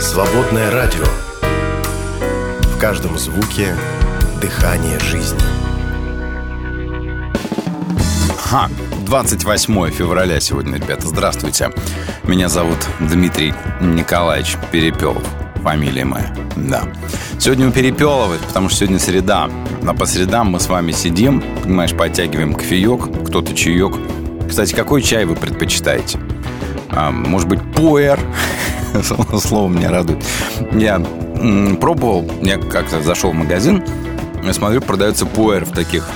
Свободное радио. В каждом звуке дыхание жизни. Ха, 28 февраля сегодня, ребята. Здравствуйте. Меня зовут Дмитрий Николаевич Перепелов. Фамилия моя. Да. Сегодня у Перепелова, потому что сегодня среда. А по средам мы с вами сидим, понимаешь, подтягиваем кофеек, кто-то чаек. Кстати, какой чай вы предпочитаете? А, может быть, пуэр? Слово меня радует. Я пробовал, я как-то зашел в магазин, я смотрю, продается пуэр в таких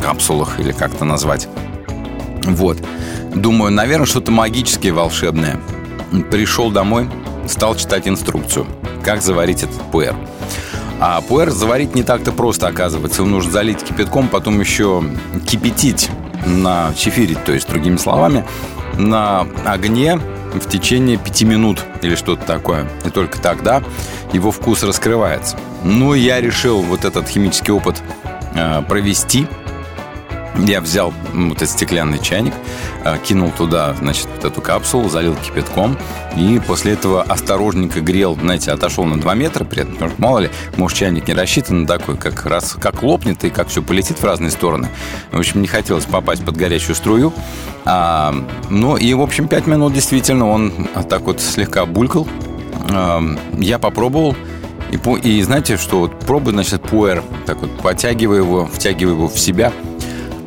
капсулах или как-то назвать. Вот. Думаю, наверное, что-то магическое, волшебное. Пришел домой, стал читать инструкцию, как заварить этот пуэр. А пуэр заварить не так-то просто, оказывается. Его нужно залить кипятком, потом еще кипятить на чефирить, то есть, другими словами, на огне в течение пяти минут или что-то такое. И только тогда его вкус раскрывается. Ну, я решил вот этот химический опыт э, провести – я взял вот этот стеклянный чайник, э, кинул туда, значит, эту капсулу, залил кипятком, и после этого осторожненько грел, знаете, отошел на 2 метра при этом, потому что, мало ли, может, чайник не рассчитан такой, как раз, как лопнет и как все полетит в разные стороны. В общем, не хотелось попасть под горячую струю. А, ну, и, в общем, 5 минут действительно он так вот слегка булькал. А, я попробовал, и, и знаете, что вот пробую, значит, пуэр, так вот, подтягиваю его, втягиваю его в себя –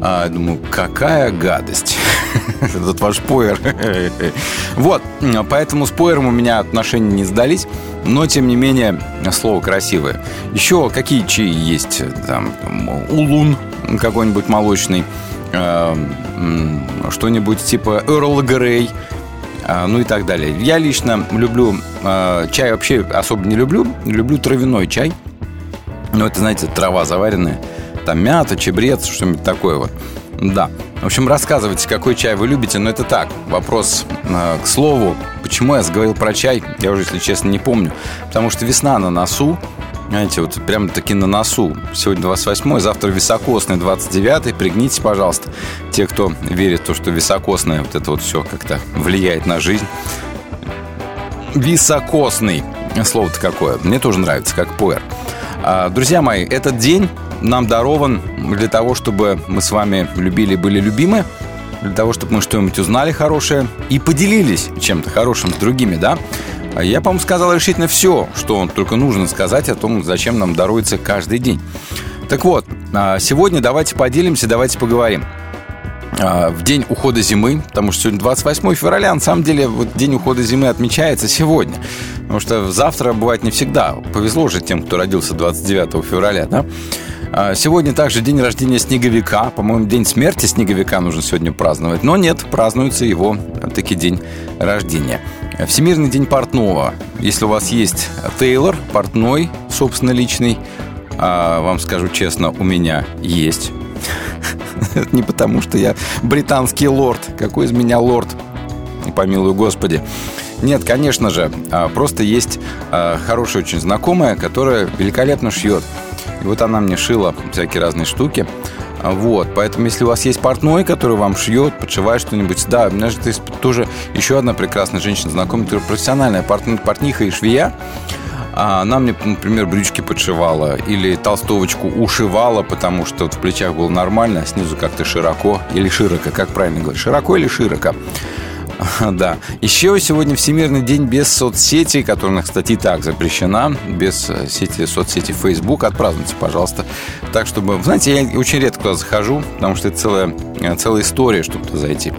а, думаю, какая гадость. Этот ваш пуэр. вот, поэтому с пуэром у меня отношения не сдались, но, тем не менее, слово красивое. Еще какие чаи есть? Там, улун какой-нибудь молочный, а, что-нибудь типа Эрл Грей, а, ну и так далее. Я лично люблю а, чай вообще особо не люблю, люблю травяной чай. Ну, это, знаете, трава заваренная – там мята, чебрец, что-нибудь такое вот. Да. В общем, рассказывайте, какой чай вы любите, но это так. Вопрос э, к слову. Почему я заговорил про чай, я уже, если честно, не помню. Потому что весна на носу, знаете, вот прям таки на носу. Сегодня 28 завтра високосный 29 Пригнитесь, пожалуйста, те, кто верит в то, что високосное вот это вот все как-то влияет на жизнь. Високосный. Слово-то какое. Мне тоже нравится, как пуэр. А, друзья мои, этот день нам дарован для того, чтобы мы с вами любили, были любимы, для того, чтобы мы что-нибудь узнали хорошее и поделились чем-то хорошим с другими, да? А я, по-моему, сказал решительно все, что только нужно сказать о том, зачем нам даруется каждый день. Так вот, а, сегодня давайте поделимся, давайте поговорим в день ухода зимы, потому что сегодня 28 февраля, на самом деле вот день ухода зимы отмечается сегодня, потому что завтра бывает не всегда. Повезло же тем, кто родился 29 февраля, да? А, сегодня также день рождения снеговика. По-моему, день смерти снеговика нужно сегодня праздновать. Но нет, празднуется его таки день рождения. Всемирный день портного. Если у вас есть Тейлор, портной, собственно, личный, а, вам скажу честно, у меня есть. Не потому, что я британский лорд. Какой из меня лорд? Помилуй Господи. Нет, конечно же, а, просто есть хорошая очень знакомая, которая великолепно шьет. И вот она мне шила всякие разные штуки. Вот, поэтому если у вас есть портной, который вам шьет, подшивает что-нибудь, да, у меня же тоже еще одна прекрасная женщина знакомая, которая профессиональная портниха и швея. Она мне, например, брючки подшивала или толстовочку ушивала, потому что вот в плечах было нормально, а снизу как-то широко или широко, как правильно говорить, широко или широко. Да. Еще сегодня Всемирный день без соцсетей, которая, кстати, и так запрещена, без э, сети, соцсети Facebook. Отпразднуйте, пожалуйста. Так, чтобы... Знаете, я очень редко туда захожу, потому что это целая, э, целая история, чтобы туда зайти.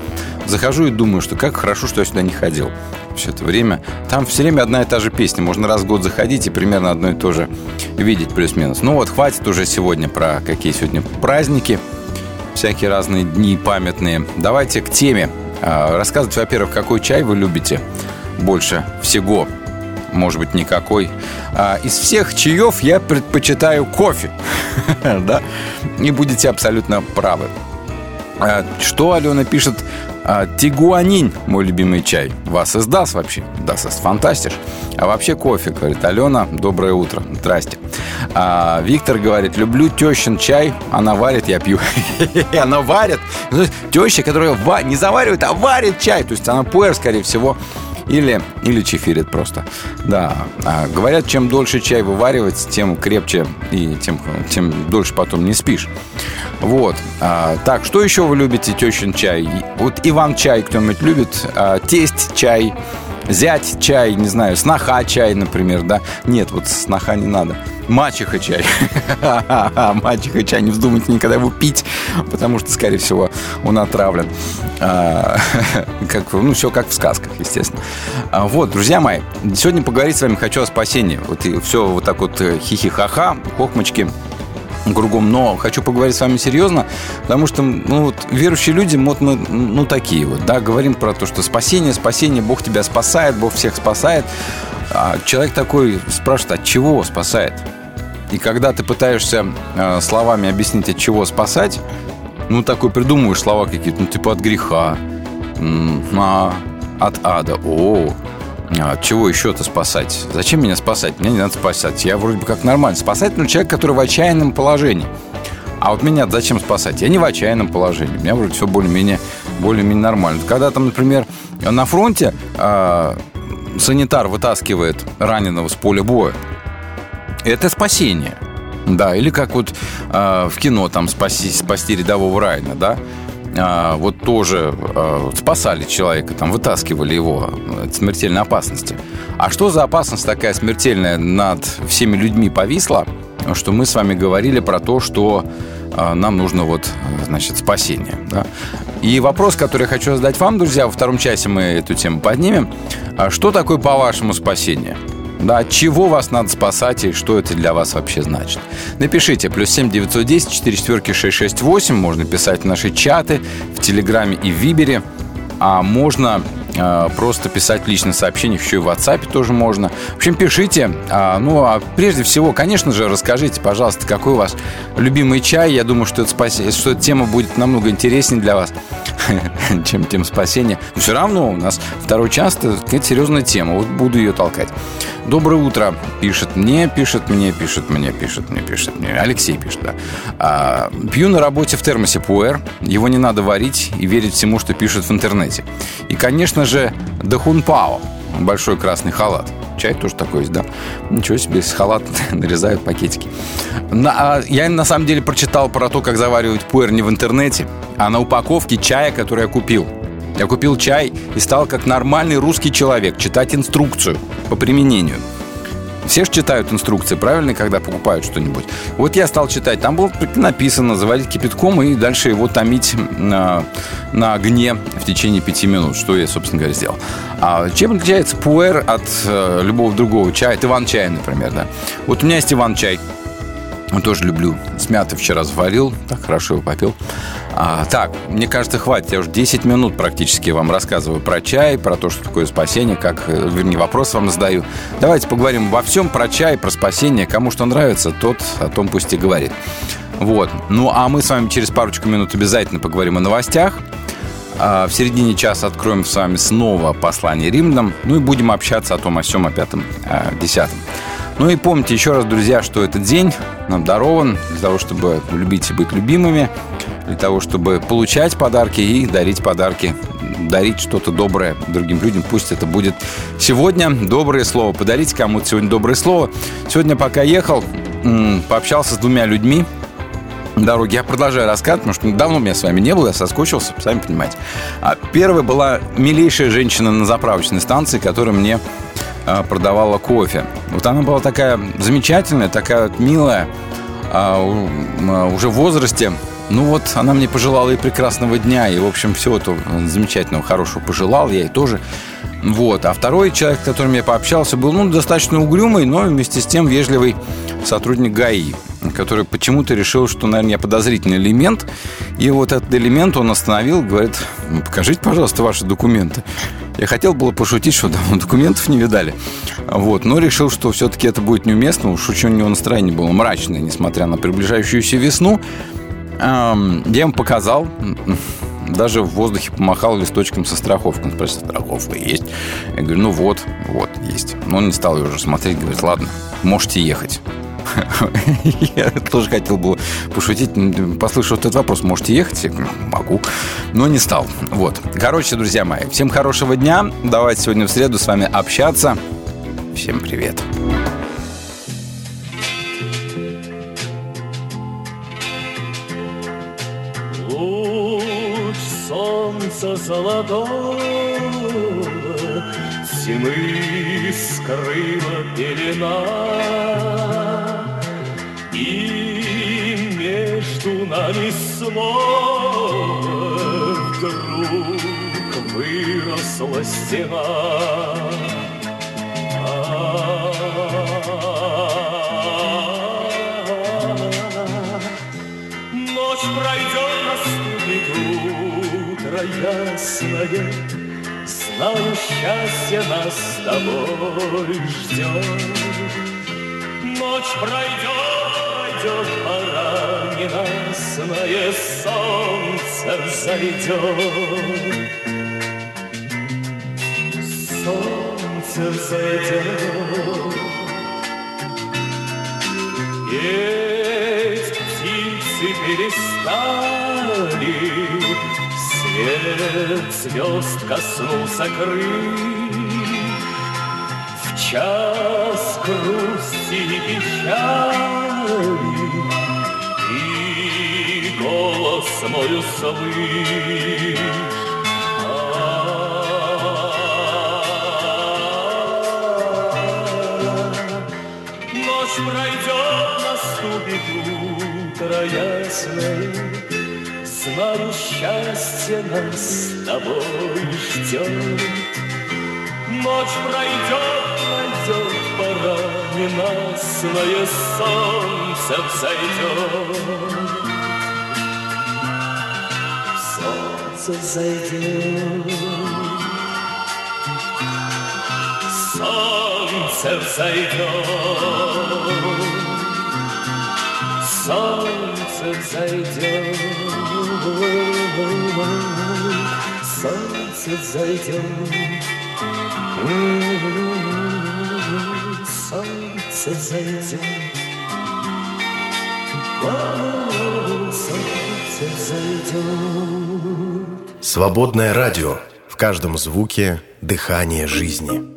Захожу и думаю, что как хорошо, что я сюда не ходил все это время. Там все время одна и та же песня. Можно раз в год заходить и примерно одно и то же видеть плюс-минус. Ну вот, хватит уже сегодня про какие сегодня праздники, всякие разные дни памятные. Давайте к теме а, рассказывать, во-первых, какой чай вы любите больше всего. Может быть, никакой. А, из всех чаев я предпочитаю кофе. да? И будете абсолютно правы. А, что Алена пишет? А, Тигуанин, мой любимый чай. Вас издаст вообще. Да, фантастиш. А вообще кофе, говорит Алена. Доброе утро. Здрасте. А, Виктор говорит, люблю тещин чай. Она варит, я пью. она варит. Теща, которая не заваривает, а варит чай. То есть она пуэр, скорее всего, Или, или чефирит просто. Да. А, говорят, чем дольше чай вываривать, тем крепче и тем, тем дольше потом не спишь. Вот. А, так, что еще вы любите, тещин чай? Вот Иван чай кто-нибудь любит? А, тесть чай? Зять чай, не знаю, сноха чай, например, да? Нет, вот сноха не надо. Мачеха чай. Мачеха чай. Не вздумайте никогда его пить, потому что, скорее всего, он отравлен. А, как, ну, все как в сказках, естественно. А, вот, друзья мои, сегодня поговорить с вами хочу о спасении. Вот и все вот так вот э, хихи-ха-ха, хохмочки кругом, но хочу поговорить с вами серьезно, потому что, ну, вот, верующие люди, вот мы, ну, такие вот, да, говорим про то, что спасение, спасение, Бог тебя спасает, Бог всех спасает, а человек такой спрашивает, от чего спасает? И когда ты пытаешься э, словами объяснить, от чего спасать, ну, такой придумываешь слова какие-то, ну, типа от греха, а, от ада, о, а от чего еще-то спасать? Зачем меня спасать? Меня не надо спасать. Я вроде бы как нормально. Спасать ну, человек, который в отчаянном положении. А вот меня зачем спасать? Я не в отчаянном положении. У меня вроде все более-менее более нормально. Когда там, например, на фронте э, санитар вытаскивает раненого с поля боя, это спасение. Да, или как вот э, в кино там спаси, спасти рядового Райна, да? А, вот тоже а, спасали человека, там вытаскивали его от смертельной опасности. А что за опасность такая смертельная над всеми людьми повисла, что мы с вами говорили про то, что а, нам нужно вот, значит, спасение. Да? И вопрос, который я хочу задать вам, друзья, во втором часе мы эту тему поднимем. Что такое, по-вашему, спасение? Да, от чего вас надо спасать и что это для вас вообще значит? Напишите, плюс 7 910 4 четверки 668. Можно писать в наши чаты, в Телеграме и в Вибере. А можно э, просто писать в личных еще и в WhatsApp тоже можно. В общем, пишите. А, ну, а прежде всего, конечно же, расскажите, пожалуйста, какой у вас любимый чай. Я думаю, что, это спас... что эта тема будет намного интереснее для вас, чем тем спасения. Но все равно у нас второй час – это серьезная тема. Вот буду ее толкать. Доброе утро. Пишет мне, пишет мне, пишет мне, пишет мне, пишет мне. Алексей пишет, да. А, пью на работе в термосе пуэр. Его не надо варить и верить всему, что пишут в интернете. И, конечно же, дахунпао. Большой красный халат. Чай тоже такой есть, да? Ничего себе, с халат нарезают пакетики. На, а, я на самом деле прочитал про то, как заваривать пуэр не в интернете, а на упаковке чая, который я купил. Я купил чай и стал как нормальный русский человек читать инструкцию по применению. Все же читают инструкции, правильно, когда покупают что-нибудь. Вот я стал читать. Там было написано заварить кипятком и дальше его томить на, на огне в течение пяти минут, что я, собственно говоря, сделал. А чем отличается пуэр от э, любого другого чая? Это иван-чай, например, да. Вот у меня есть иван-чай. Тоже люблю. С мяты вчера заварил, так хорошо его попил. А, так, мне кажется, хватит. Я уже 10 минут практически вам рассказываю про чай, про то, что такое спасение, как, э, вернее, вопрос вам задаю. Давайте поговорим обо всем про чай, про спасение. Кому что нравится, тот о том пусть и говорит. Вот. Ну, а мы с вами через парочку минут обязательно поговорим о новостях. А в середине часа откроем с вами снова послание римлянам. Ну и будем общаться о том, о всем, о пятом, о десятом. Ну и помните еще раз, друзья, что этот день нам дарован для того, чтобы любить и быть любимыми, для того, чтобы получать подарки и дарить подарки, дарить что-то доброе другим людям. Пусть это будет сегодня доброе слово. Подарите кому-то сегодня доброе слово. Сегодня, пока ехал, пообщался с двумя людьми, дороги. Я продолжаю рассказывать, потому что давно меня с вами не было, я соскучился, сами понимаете. А первая была милейшая женщина на заправочной станции, которая мне продавала кофе. Вот она была такая замечательная, такая вот милая, а, а, уже в возрасте. Ну вот, она мне пожелала и прекрасного дня, и, в общем, всего этого замечательного, хорошего пожелал, я ей тоже. Вот. А второй человек, с которым я пообщался, был, ну, достаточно угрюмый, но вместе с тем вежливый сотрудник ГАИ, который почему-то решил, что, наверное, я подозрительный элемент. И вот этот элемент он остановил, говорит, ну, покажите, пожалуйста, ваши документы. Я хотел было пошутить, что давно документов не видали. Вот, но решил, что все-таки это будет неуместно. Уж очень у него настроение было мрачное, несмотря на приближающуюся весну. Я ему показал, даже в воздухе помахал листочком со страховкой. Он спросил, страховка есть? Я говорю, ну вот, вот, есть. Но он не стал ее уже смотреть, говорит, ладно, можете ехать. Я тоже хотел бы пошутить, послышал этот вопрос. Можете ехать? Могу. Но не стал. Вот. Короче, друзья мои, всем хорошего дня. Давайте сегодня в среду с вами общаться. Всем привет. Золотого Зимы скрыла пелена нами снова Вдруг выросла стена Ночь пройдет, наступит утро ясное, Знаю, счастье нас с тобой ждет. Ночь пройдет, пройдет, пора ненастное солнце взойдет. Солнце взойдет. Петь птицы перестали, Свет звезд коснулся крыль. В час грусти и печали И голос мой услышь. Ночь пройдет, наступит утро ясное, Знаю, счастье нас с тобой ждет. Ночь пройдет, пройдет, пора ненастное солнце взойдет. Солнце взойдет. Солнце взойдет. Солнце взойдет. Солнце взойдет. Солнце взойдет. Взойдет. Свободное радио. В каждом звуке дыхание жизни.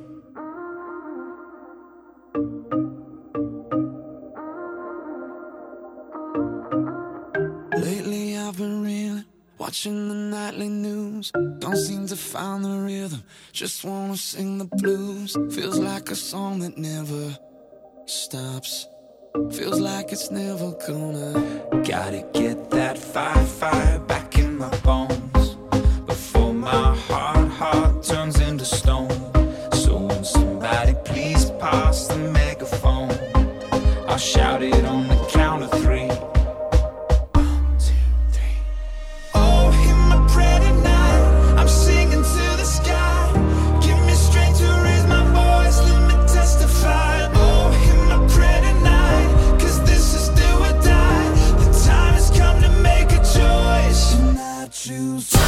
Watching the nightly news. Don't seem to find the rhythm, just wanna sing the blues. Feels like a song that never stops. Feels like it's never gonna. Gotta get that fire, fire back in my bones before my heart, heart turns into stone. So when somebody please pass the megaphone, I'll shout it on shoes.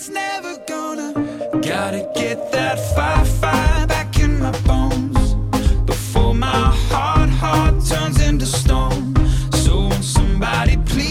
it's never gonna. Gotta get that fire, fire back in my bones before my heart, heart turns into stone. So won't somebody please?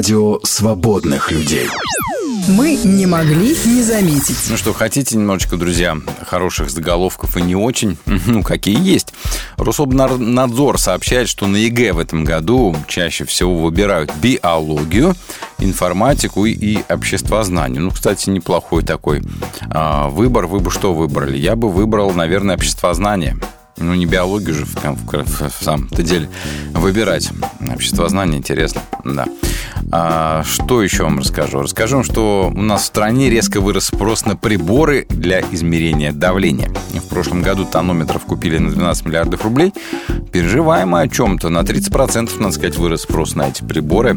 Радио. Свободных людей. Мы не могли не заметить. Ну что, хотите немножечко, друзья, хороших заголовков и не очень? Ну, какие есть. Рособнадзор сообщает, что на ЕГЭ в этом году чаще всего выбирают биологию, информатику и, и обществознание. Ну, кстати, неплохой такой а, выбор. Вы бы что выбрали? Я бы выбрал, наверное, обществознание. Ну, не биологию же в, в, в, в самом-то деле выбирать. Обществознание интересно, да. А, что еще вам расскажу? Расскажу вам, что у нас в стране резко вырос спрос на приборы для измерения давления. В прошлом году тонометров купили на 12 миллиардов рублей. Переживаем о чем-то. На 30%, надо сказать, вырос спрос на эти приборы.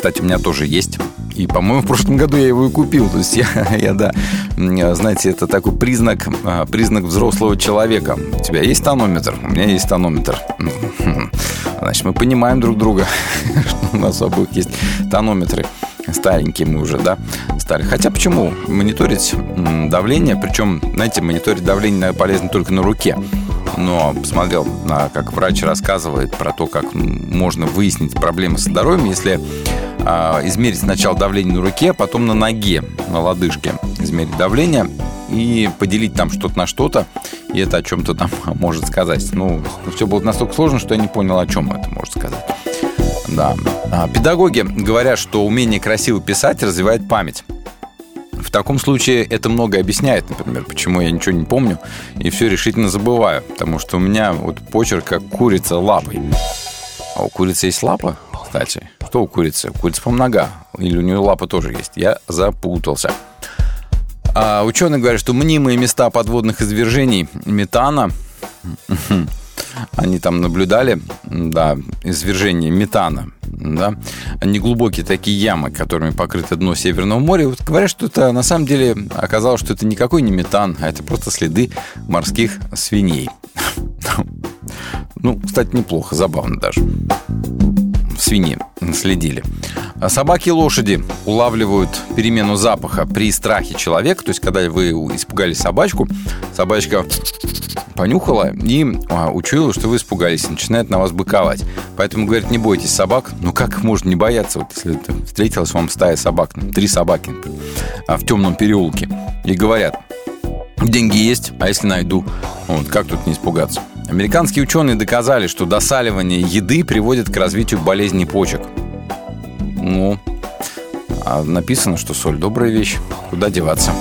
Кстати, у меня тоже есть. И, по-моему, в прошлом году я его и купил. То есть я, я да, знаете, это такой признак, а, признак взрослого человека. У тебя есть тонометр? У меня есть тонометр. Значит, мы понимаем друг друга, что у нас обоих есть тонометры. Старенькие мы уже, да, стали. Хотя почему? Мониторить давление, причем, знаете, мониторить давление полезно только на руке но посмотрел, как врач рассказывает про то, как можно выяснить проблемы со здоровьем, если а, измерить сначала давление на руке, а потом на ноге, на лодыжке измерить давление и поделить там что-то на что-то, и это о чем-то там может сказать. Ну, все было настолько сложно, что я не понял, о чем это может сказать. Да. А, педагоги говорят, что умение красиво писать развивает память. В таком случае это многое объясняет, например, почему я ничего не помню и все решительно забываю. Потому что у меня вот почерк как курица лапой. А у курицы есть лапа, кстати? Что у курицы? У курицы, по нога. Или у нее лапа тоже есть. Я запутался. А ученые говорят, что мнимые места подводных извержений метана они там наблюдали, да, извержение метана, да, неглубокие такие ямы, которыми покрыто дно Северного моря. Вот говорят, что это на самом деле оказалось, что это никакой не метан, а это просто следы морских свиней. Ну, кстати, неплохо, забавно даже. Свиньи следили. Собаки и лошади улавливают перемену запаха при страхе человека. То есть, когда вы испугали собачку, собачка понюхала и а, учуяла, что вы испугались, и начинает на вас быковать. Поэтому, говорят, не бойтесь собак. Ну, как можно не бояться, вот если встретилась вам стая собак, три собаки а, в темном переулке, и говорят, деньги есть, а если найду, вот, как тут не испугаться? Американские ученые доказали, что досаливание еды приводит к развитию болезней почек. Ну, а написано, что соль добрая вещь, куда деваться.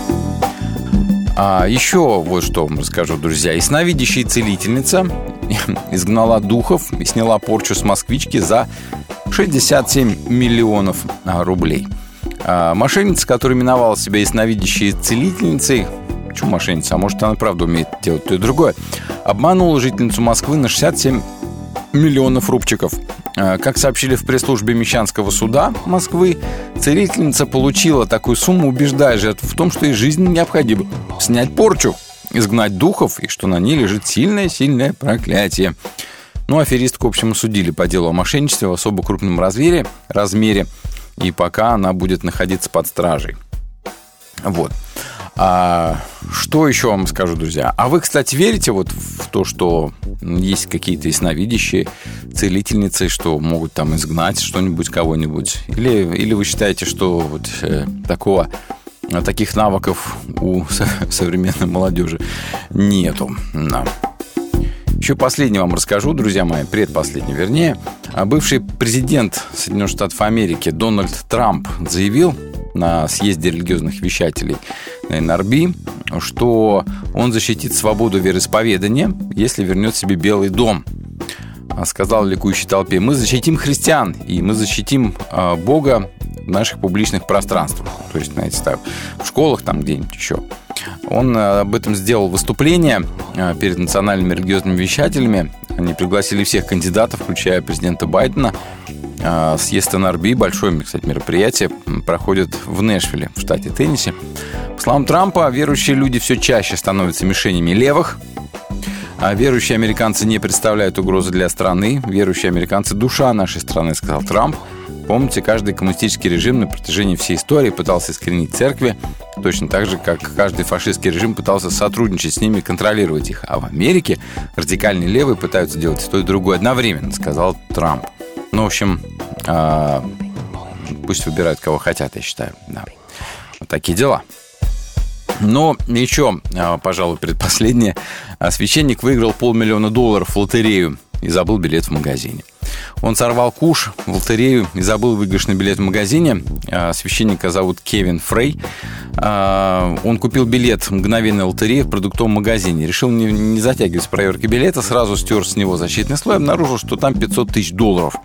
А еще вот что вам расскажу, друзья. Ясновидящая целительница изгнала духов и сняла порчу с москвички за 67 миллионов а, рублей. А мошенница, которая именовала себя ясновидящей целительницей, Почему мошенница? А может, она правда умеет делать то и другое. Обманула жительницу Москвы на 67 миллионов рубчиков. А, как сообщили в пресс-службе Мещанского суда Москвы, целительница получила такую сумму, убеждая жертву в том, что ей жизненно необходимо снять порчу, изгнать духов, и что на ней лежит сильное-сильное проклятие. Ну, аферистку, в общем, судили по делу о мошенничестве в особо крупном размере, размере, и пока она будет находиться под стражей. Вот. А, что еще вам скажу, друзья? А вы, кстати, верите вот в то, что есть какие-то ясновидящие целительницы, что могут там изгнать что-нибудь, кого-нибудь? Или, или вы считаете, что вот э, такого таких навыков у современной молодежи нету? Да. Еще последний вам расскажу, друзья мои, предпоследний, вернее. А бывший президент Соединенных Штатов Америки Дональд Трамп заявил на съезде религиозных вещателей на НРБ, что он защитит свободу вероисповедания, если вернет себе Белый дом. А сказал ликующей толпе, мы защитим христиан, и мы защитим э, Бога в наших публичных пространствах. То есть, знаете, так, в школах там где-нибудь еще. Он э, об этом сделал выступление перед национальными религиозными вещателями. Они пригласили всех кандидатов, включая президента Байдена. Э, съезд НРБ, большое, кстати, мероприятие, проходит в Нэшвилле, в штате Теннесси. По словам Трампа, верующие люди все чаще становятся мишенями левых, а верующие американцы не представляют угрозы для страны. Верующие американцы – душа нашей страны, сказал Трамп. Помните, каждый коммунистический режим на протяжении всей истории пытался искоренить церкви, точно так же, как каждый фашистский режим пытался сотрудничать с ними и контролировать их. А в Америке радикальные левые пытаются делать то и другое одновременно, сказал Трамп. Ну, в общем, а, пусть выбирают, кого хотят, я считаю. Да. Вот такие дела. Но еще, а, пожалуй, предпоследнее. Священник выиграл полмиллиона долларов в лотерею и забыл билет в магазине. Он сорвал куш в лотерею и забыл выигрышный билет в магазине. А, священника зовут Кевин Фрей. А, он купил билет мгновенной лотереи в продуктовом магазине. Решил не, затягивать с проверки билета, сразу стер с него защитный слой, обнаружил, что там 500 тысяч долларов.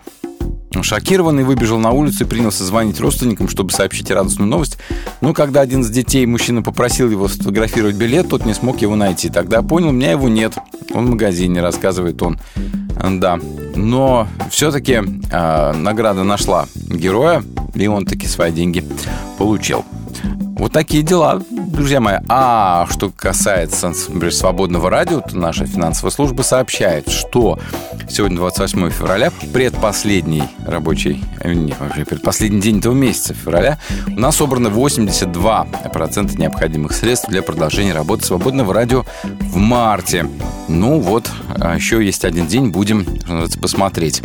Шокированный выбежал на улицу и принялся звонить родственникам, чтобы сообщить радостную новость. Но когда один из детей мужчина попросил его сфотографировать билет, тот не смог его найти. Тогда понял, у меня его нет. Он в магазине, рассказывает он. Да. Но все-таки э, а, награда нашла героя, и он таки свои деньги получил. Вот такие дела, друзья мои. А что касается, например, свободного радио, то наша финансовая служба сообщает, что сегодня 28 февраля, предпоследний рабочий, э, не, вообще предпоследний день этого месяца февраля, у нас собрано 82% необходимых средств для продолжения работы свободного радио в марте. Ну вот, а еще есть один день, будем, посмотреть.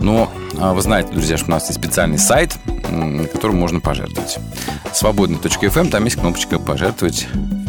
Но а, вы знаете, друзья, что у нас есть специальный сайт, на котором можно пожертвовать. Свободный.фм, там есть кнопочка «Пожертвовать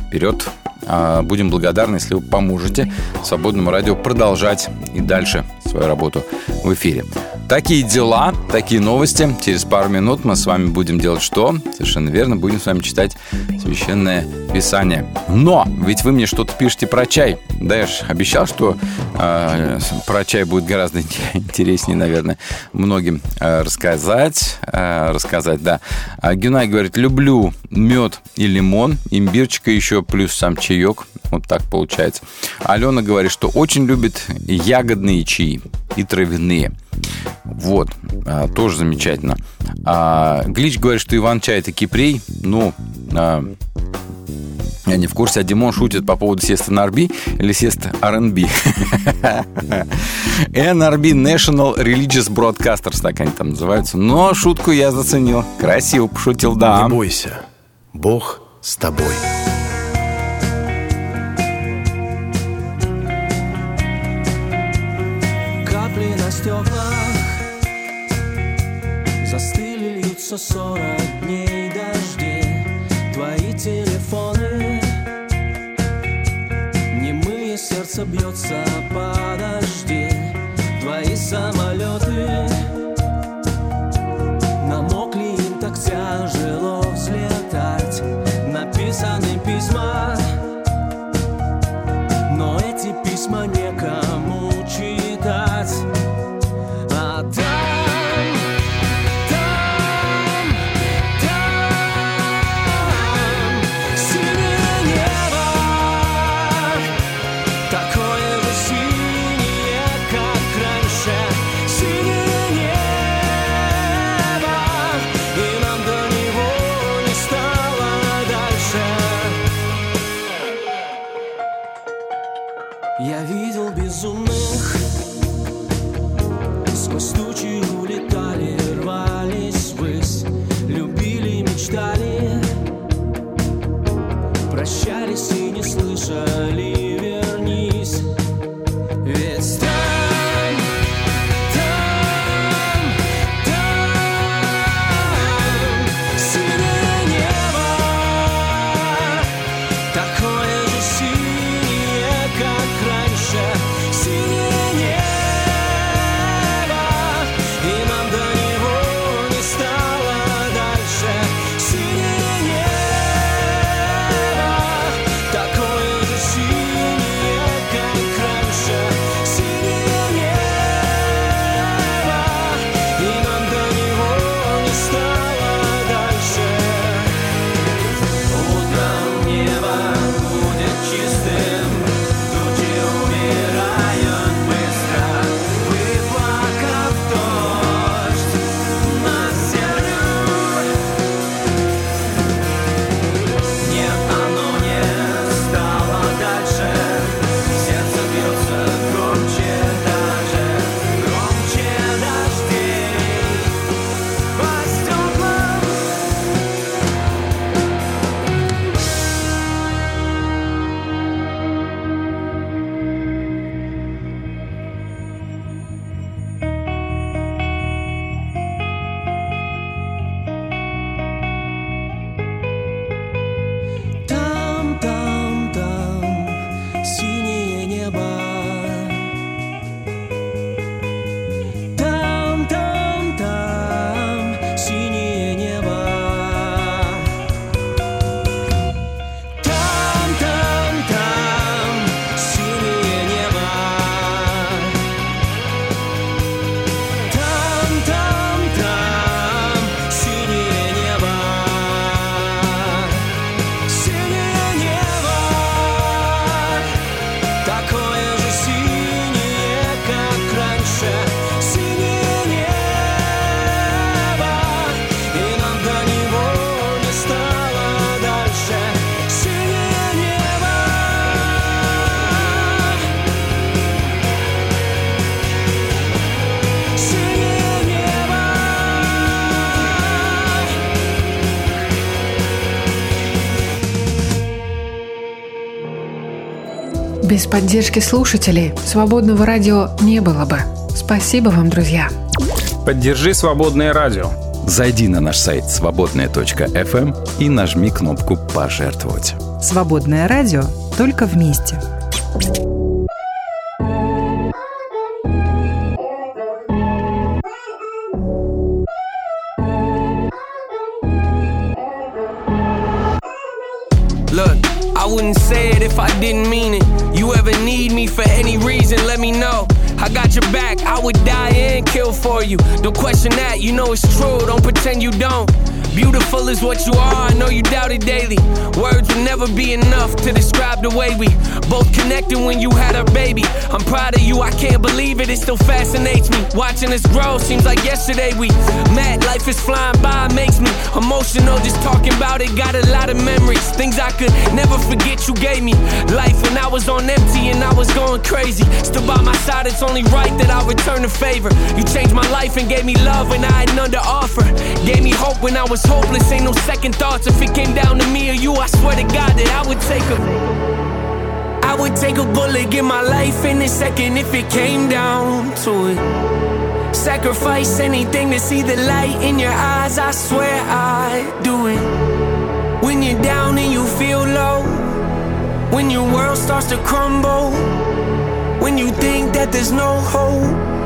вперед». А, будем благодарны, если вы поможете свободному радио продолжать и дальше свою работу в эфире. Такие дела, такие новости. Через пару минут мы с вами будем делать что? Совершенно верно, будем с вами читать священное писание. Но ведь вы мне что-то пишете про чай. Да, я же обещал, что э, про чай будет гораздо интереснее, наверное, многим э, рассказать. Э, рассказать, да. А Гюнай говорит, люблю мед и лимон, имбирчика еще, плюс сам чаек. Вот так получается. Алена говорит, что очень любит ягодные чаи и травяные. Вот, а, тоже замечательно. А, Глич говорит, что Иван-чай это кипрей. Ну, а, я не в курсе, а Димон шутит по поводу сеста NRB или сеста R&B. NRB National Religious Broadcasters, так они там называются. Но шутку я заценил. Красиво пошутил, да. Не бойся, Бог с тобой. Длится сорок дней дожди. Твои телефоны. Немые сердце бьется, подожди Твои самолеты. Намокли им так тяжело взлетать. Написаны письма поддержки слушателей свободного радио не было бы. Спасибо вам, друзья. Поддержи свободное радио. Зайди на наш сайт свободная.фм и нажми кнопку «Пожертвовать». Свободное радио только вместе. Look, I wouldn't say it if I didn't mean it. You ever need me for any reason, let me know. I got your back, I would die and kill for you. Don't question that, you know it's true, don't pretend you don't. Beautiful is what you are, I know you doubt it daily. Words will never be enough to describe the way we both connected when you had our baby. I'm proud of you, I can't believe it, it still fascinates me. Watching us grow seems like yesterday we met. Life is flying by, makes me emotional just talking about it. Got a lot of memories, things I could never forget you gave me. Life when I was on empty and I was going crazy. Still by my side, it's only right that I return the favor. You changed my life and gave me love when I had none to offer. Gave me hope when I was hopeless, ain't no second thoughts. If it came down to me or you, I swear to God that I would take a. I would take a bullet, give my life in a second if it came down to it. Sacrifice anything to see the light in your eyes, I swear I'd do it. When you're down and you feel low, when your world starts to crumble, when you think that there's no hope.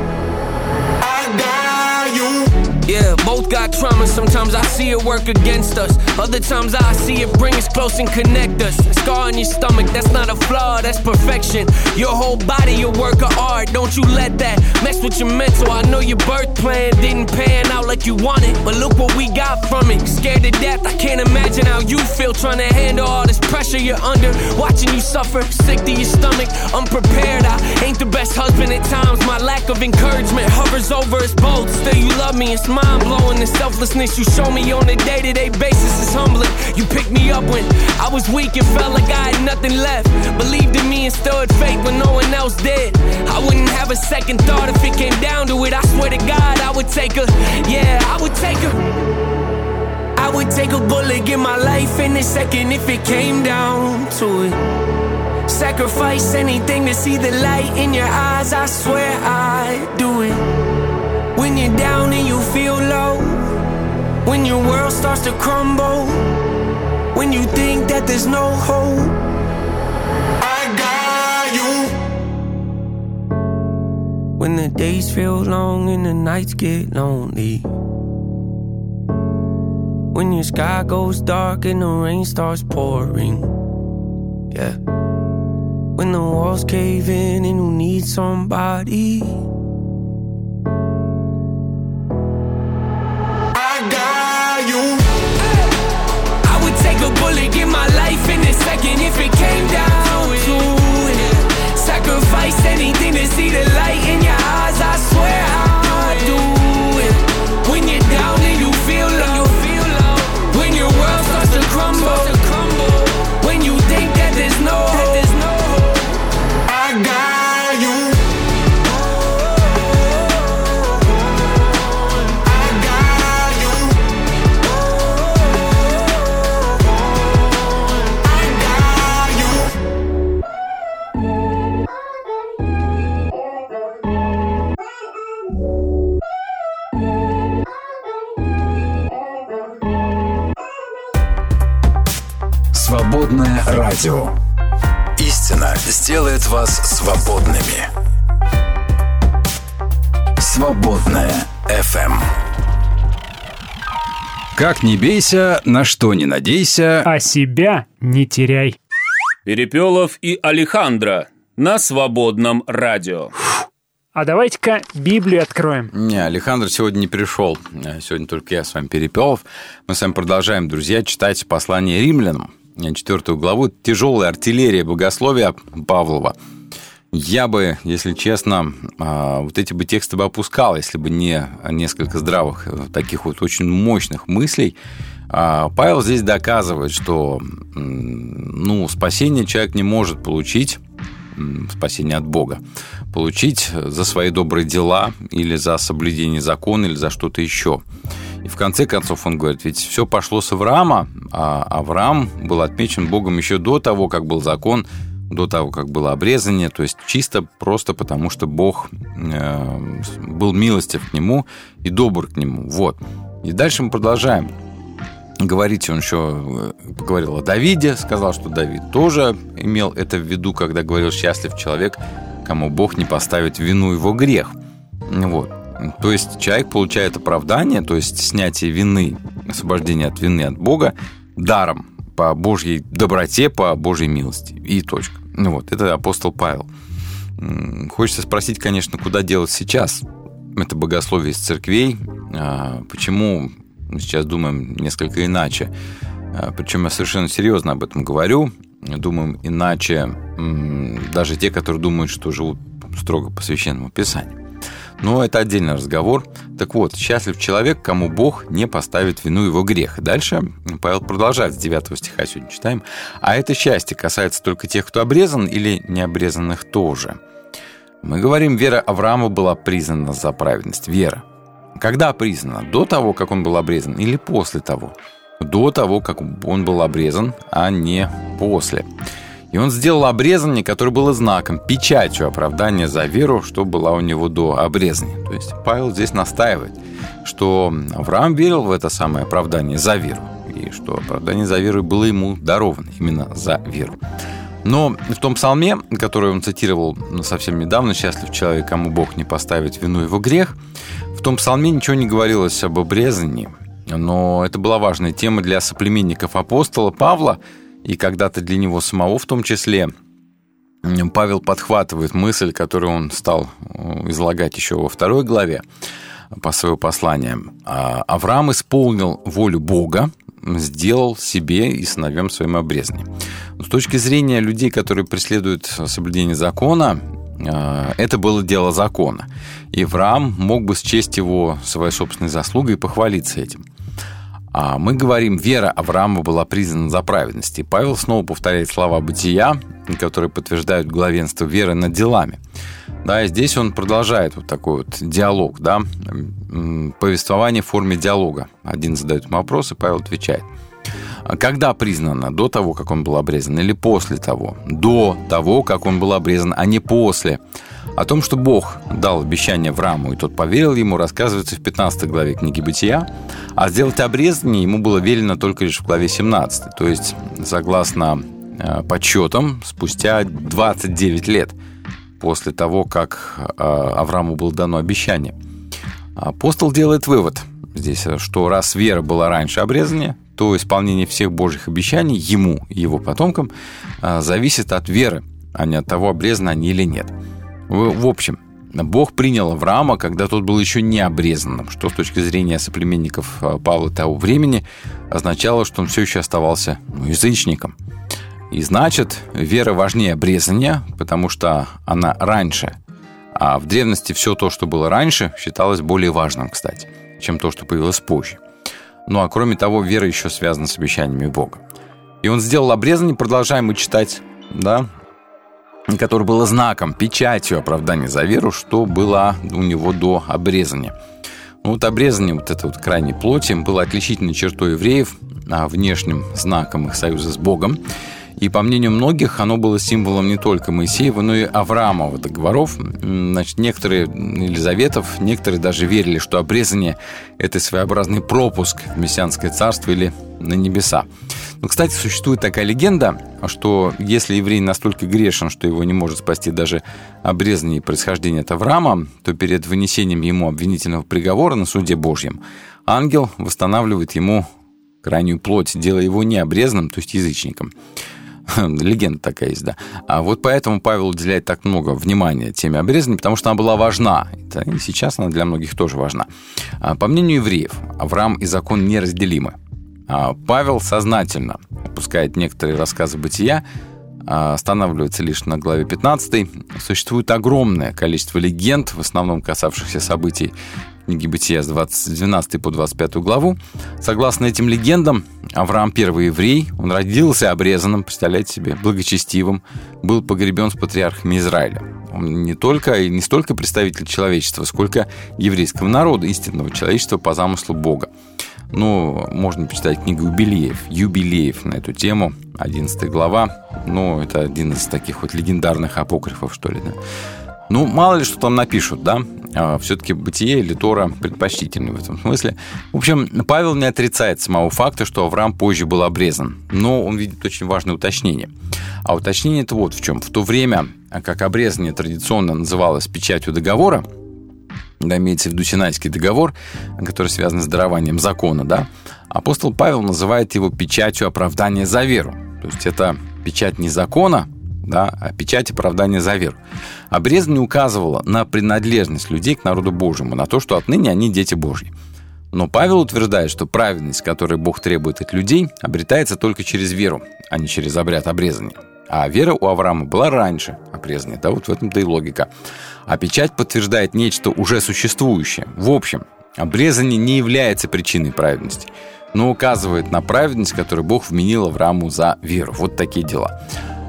Yeah, both got trauma. Sometimes I see it work against us. Other times I see it bring us close and connect us. Scar on your stomach, that's not a flaw, that's perfection. Your whole body, a work of art. Don't you let that mess with your mental. I know your birth plan didn't pan out like you wanted, but look what we got from it. Scared to death, I can't imagine how you feel trying to handle all this pressure you're under. Watching you suffer, sick to your stomach, unprepared. I ain't the best husband at times. My lack of encouragement hovers over us both. Still, you love me, it's mind blowing. The selflessness you show me on a day to day basis is humbling. You picked me up when I was weak and felt like I had nothing left. Believed in me and stood faith when no one else did. I wouldn't have a second thought if it came down to it. I swear to God, I would take her. Yeah, I would take her. I would take a bullet, give my life in a second if it came down to it. Sacrifice anything to see the light in your eyes, I swear I'd do it. When you're down and you feel low, when your world starts to crumble, when you think that there's no hope, I got you. When the days feel long and the nights get lonely. When your sky goes dark and the rain starts pouring. Yeah. When the walls cave in and you need somebody. Came down to it. Sacrifice anything to see the light in your eyes. I радио. Истина сделает вас свободными. Свободное FM. Как не бейся, на что не надейся. А себя не теряй. Перепелов и Алехандро на свободном радио. А давайте-ка Библию откроем. Не, Александр сегодня не пришел. Сегодня только я с вами Перепелов. Мы с вами продолжаем, друзья, читать послание римлянам. Четвертую главу. Тяжелая артиллерия богословия Павлова. Я бы, если честно, а, вот эти бы тексты бы опускал, если бы не несколько здравых, э, таких вот очень мощных мыслей. А, Павел здесь доказывает, что ну, спасение человек не может получить, спасение от Бога, получить за свои добрые дела или за соблюдение закона или за что-то еще. И в конце концов он говорит, ведь все пошло с Авраама, а Авраам был отмечен Богом еще до того, как был закон, до того, как было обрезание, то есть чисто просто потому, что Бог э, был милостив к нему и добр к нему. Вот. И дальше мы продолжаем говорить. Он еще э, поговорил о Давиде, сказал, что Давид тоже имел это в виду, когда говорил «счастлив человек, кому Бог не поставит вину его грех». Вот. То есть человек получает оправдание, то есть снятие вины, освобождение от вины от Бога даром, по Божьей доброте, по Божьей милости. И точка. Ну вот, это апостол Павел. Хочется спросить, конечно, куда делать сейчас это богословие из церквей, а, почему сейчас думаем несколько иначе. А, Причем я совершенно серьезно об этом говорю. Думаем иначе даже те, которые думают, что живут строго по священному писанию. Но это отдельный разговор. Так вот, счастлив человек, кому Бог не поставит вину его грех. Дальше Павел продолжает с 9 стиха сегодня читаем. А это счастье касается только тех, кто обрезан или необрезанных тоже. Мы говорим, вера Авраама была признана за праведность. Вера. Когда признана? До того, как он был обрезан или после того? До того, как он был обрезан, а не после. И он сделал обрезание, которое было знаком, печатью оправдания за веру, что была у него до обрезания. То есть Павел здесь настаивает, что Авраам верил в это самое оправдание за веру, и что оправдание за веру было ему даровано именно за веру. Но в том псалме, который он цитировал ну, совсем недавно, «Счастлив человек, кому Бог не поставит вину его грех», в том псалме ничего не говорилось об обрезании, но это была важная тема для соплеменников апостола Павла, и когда-то для него самого в том числе. Павел подхватывает мысль, которую он стал э, излагать еще во второй главе по своему посланию. А Авраам исполнил волю Бога, сделал себе и сыновьям своим обрезание. С точки зрения людей, которые преследуют соблюдение закона, э, это было дело закона. И Авраам мог бы счесть его своей собственной заслугой и похвалиться этим. А мы говорим, вера Авраама была признана за праведность. И Павел снова повторяет слова бытия, которые подтверждают главенство веры над делами. Да, и здесь он продолжает вот такой вот диалог, да, повествование в форме диалога. Один задает ему вопрос, и Павел отвечает. Когда признано? До того, как он был обрезан или после того? До того, как он был обрезан, а не после. О том, что Бог дал обещание Аврааму, и тот поверил ему, рассказывается в 15 главе книги «Бытия», а сделать обрезание ему было велено только лишь в главе 17, то есть, согласно э, подсчетам, спустя 29 лет после того, как э, Аврааму было дано обещание. Апостол делает вывод здесь, что раз вера была раньше обрезания, то исполнение всех Божьих обещаний ему и его потомкам э, зависит от веры, а не от того, обрезаны они или нет. В общем, Бог принял Авраама, когда тот был еще не обрезанным, что с точки зрения соплеменников а, Павла того времени означало, что он все еще оставался ну, язычником. И значит, вера важнее обрезания, потому что она раньше. А в древности все то, что было раньше, считалось более важным, кстати, чем то, что появилось позже. Ну а кроме того, вера еще связана с обещаниями Бога. И он сделал обрезание, продолжаем мы читать, да, которое было знаком, печатью оправдания за веру, что было у него до обрезания. Ну, вот обрезание вот этой вот крайней плоти было отличительной чертой евреев, а внешним знаком их союза с Богом. И по мнению многих, оно было символом не только Моисеева, но и Авраамова договоров. Значит, некоторые, Елизаветов, некоторые даже верили, что обрезание – это своеобразный пропуск в мессианское царство или на небеса. Но, кстати, существует такая легенда, что если еврей настолько грешен, что его не может спасти даже обрезание происхождения от Авраама, то перед вынесением ему обвинительного приговора на суде Божьем ангел восстанавливает ему крайнюю плоть, делая его необрезанным, то есть язычником. Легенда такая есть, да. А вот поэтому Павел уделяет так много внимания теме обрезания, потому что она была важна. И сейчас она для многих тоже важна. А по мнению евреев, Авраам и закон неразделимы. А Павел сознательно опускает некоторые рассказы бытия, а останавливается лишь на главе 15. Существует огромное количество легенд, в основном касавшихся событий книги Бытия с 20, 12 по 25 главу. Согласно этим легендам, Авраам первый еврей, он родился обрезанным, представляете себе, благочестивым, был погребен с патриархами Израиля. Он не только и не столько представитель человечества, сколько еврейского народа, истинного человечества по замыслу Бога. Ну, можно почитать книгу юбилеев, юбилеев на эту тему, 11 глава. Ну, это один из таких вот легендарных апокрифов, что ли, да. Ну, мало ли что там напишут, да? А, Все-таки бытие или Тора предпочтительны в этом смысле. В общем, Павел не отрицает самого факта, что Авраам позже был обрезан, но он видит очень важное уточнение. А уточнение это вот в чем. В то время, как обрезание традиционно называлось печатью договора, да, имеется в виду Синайский договор, который связан с дарованием закона, да, апостол Павел называет его печатью оправдания за веру. То есть это печать не закона, да, а печать оправдания за веру. Обрезание указывало на принадлежность людей к народу Божьему, на то, что отныне они дети Божьи. Но Павел утверждает, что праведность, которую Бог требует от людей, обретается только через веру, а не через обряд обрезания. А вера у Авраама была раньше обрезания. Да, вот в этом-то и логика. А печать подтверждает нечто уже существующее. В общем, обрезание не является причиной праведности, но указывает на праведность, которую Бог вменил Аврааму за веру. Вот такие дела.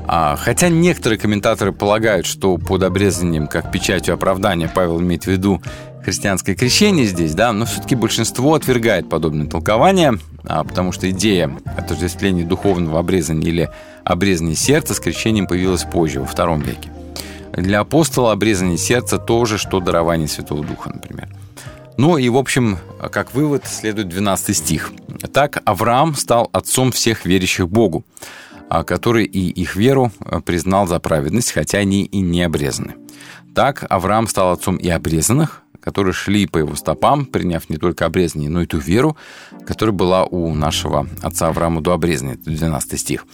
А, хотя некоторые комментаторы полагают, что под обрезанием как печатью оправдания Павел имеет в виду христианское крещение здесь, да, но все-таки большинство отвергает подобное толкование, а, потому что идея отождествления духовного обрезания или обрезания сердца с крещением появилась позже, во втором веке. Для апостола обрезание сердца тоже, что дарование Святого Духа, например. Ну и, в общем, как вывод, следует 12 стих. «Так Авраам стал отцом всех верящих Богу, который и их веру э, признал за праведность, хотя они и не обрезаны. Так Авраам стал отцом и обрезанных, которые шли по его стопам, приняв не только обрезание, но и ту веру, которая была у нашего отца Авраама до обрезания, 12 стих.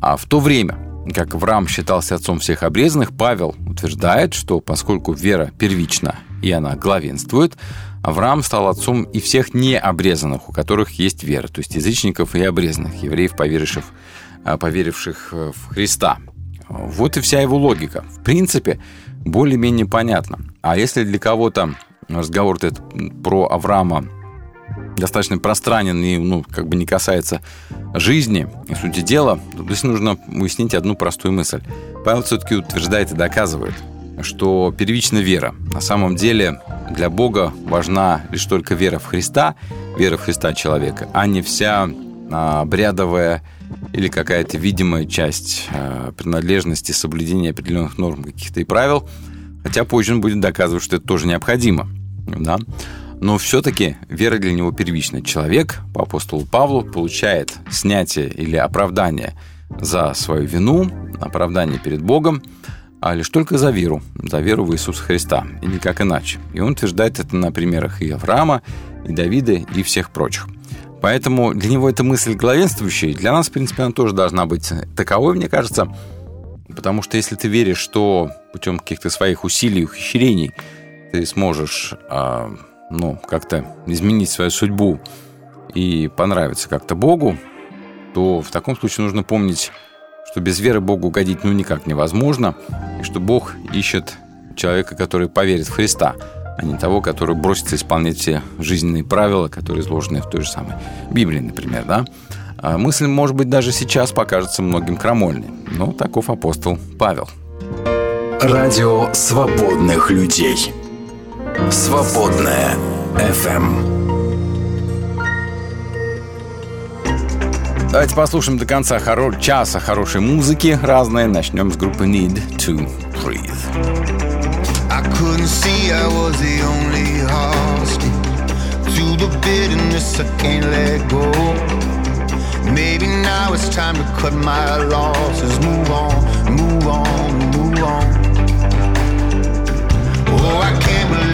А в то время, как Авраам считался отцом всех обрезанных, Павел утверждает, что поскольку вера первична и она главенствует, Авраам стал отцом и всех необрезанных, у которых есть вера, то есть язычников и обрезанных, евреев, поверивших а, поверивших э, в Христа. Вот и вся его логика. В принципе, более-менее понятно. А если для кого-то разговор этот про Авраама достаточно пространен и, ну, как бы не касается жизни и сути дела, то здесь нужно уяснить одну простую мысль. Павел все-таки утверждает и доказывает, что первична вера. На самом деле для Бога важна лишь только вера в Христа, вера в Христа человека, а не вся а, обрядовая или какая-то видимая часть а, принадлежности, соблюдения определенных норм каких-то и правил, хотя позже он будет доказывать, что это тоже необходимо. Да? Но все-таки вера для него первична. Человек, по апостолу Павлу, получает снятие или оправдание за свою вину, оправдание перед Богом, а лишь только за веру, за веру в Иисуса Христа, и никак иначе. И он утверждает это на примерах и Авраама, и Давида, и всех прочих. Поэтому для него эта мысль главенствующая, для нас, в принципе, она тоже должна быть таковой, мне кажется, потому что если ты веришь, что путем каких-то своих усилий, ухищрений ты сможешь, а, ну, как-то изменить свою судьбу и понравиться как-то Богу, то в таком случае нужно помнить, что без веры Богу угодить ну никак невозможно, и что Бог ищет человека, который поверит в Христа – а не того, который бросится исполнять все жизненные правила, которые изложены в той же самой Библии, например, да? А мысль, может быть, даже сейчас покажется многим крамольной, но таков апостол Павел. Радио свободных людей. Свободная FM. Давайте послушаем до конца хоро- часа хорошей музыки разной. Начнем с группы Need to Breathe. Couldn't see I was the only hostage to the bitterness I can't let go. Maybe now it's time to cut my losses, move on, move on, move on. Oh, I can't believe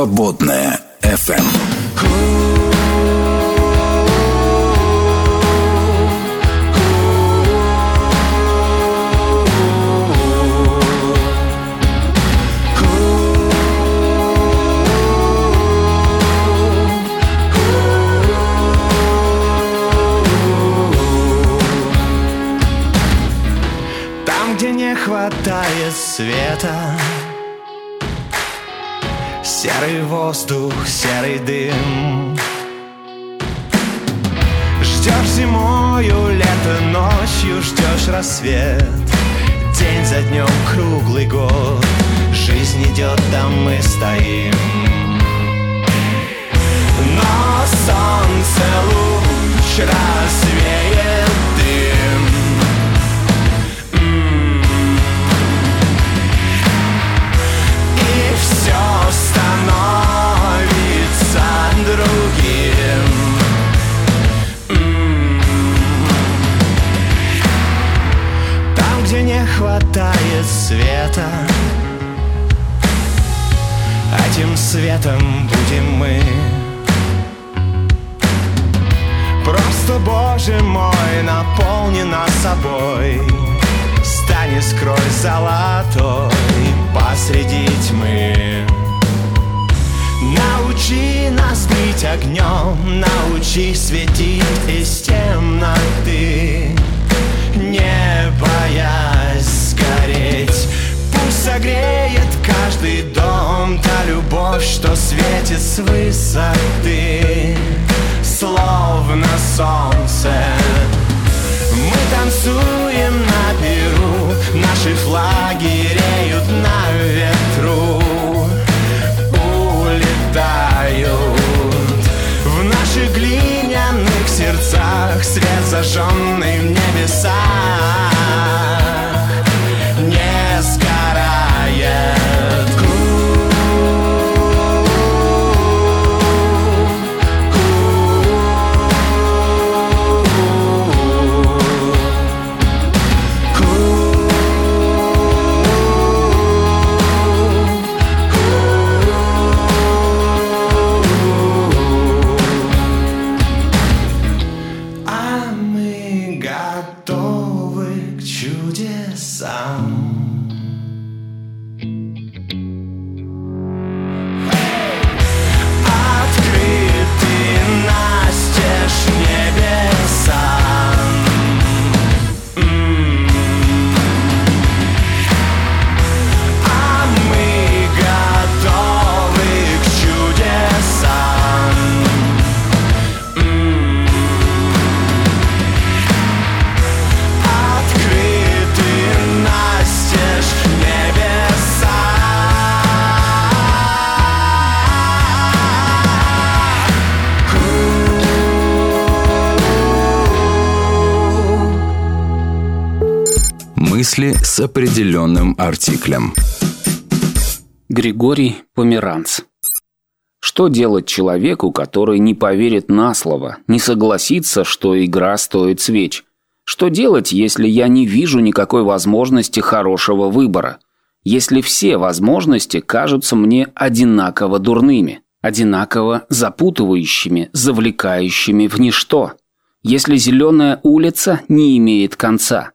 Свободная FM. Там, где не хватает света воздух, серый дым. Ждешь зимою, лето ночью, ждешь рассвет. День за днем круглый год Жизнь идет, там мы стоим. Но солнце луч развеет хватает света. Этим светом будем мы. Просто, Боже мой, наполни нас собой. Стань искрой золотой посреди тьмы. Научи нас быть огнем, научи светить из темноты. Не боясь сгореть, пусть согреет каждый дом Та любовь, что светит с высоты Словно солнце. Мы танцуем на перу, наши флаги реют на ветру, улетают в наших глиняных сердцах свет зажженный в небесах с определенным артиклем. Григорий Померанц. Что делать человеку, который не поверит на слово, не согласится, что игра стоит свеч? Что делать, если я не вижу никакой возможности хорошего выбора? Если все возможности кажутся мне одинаково дурными, одинаково запутывающими, завлекающими в ничто? Если зеленая улица не имеет конца?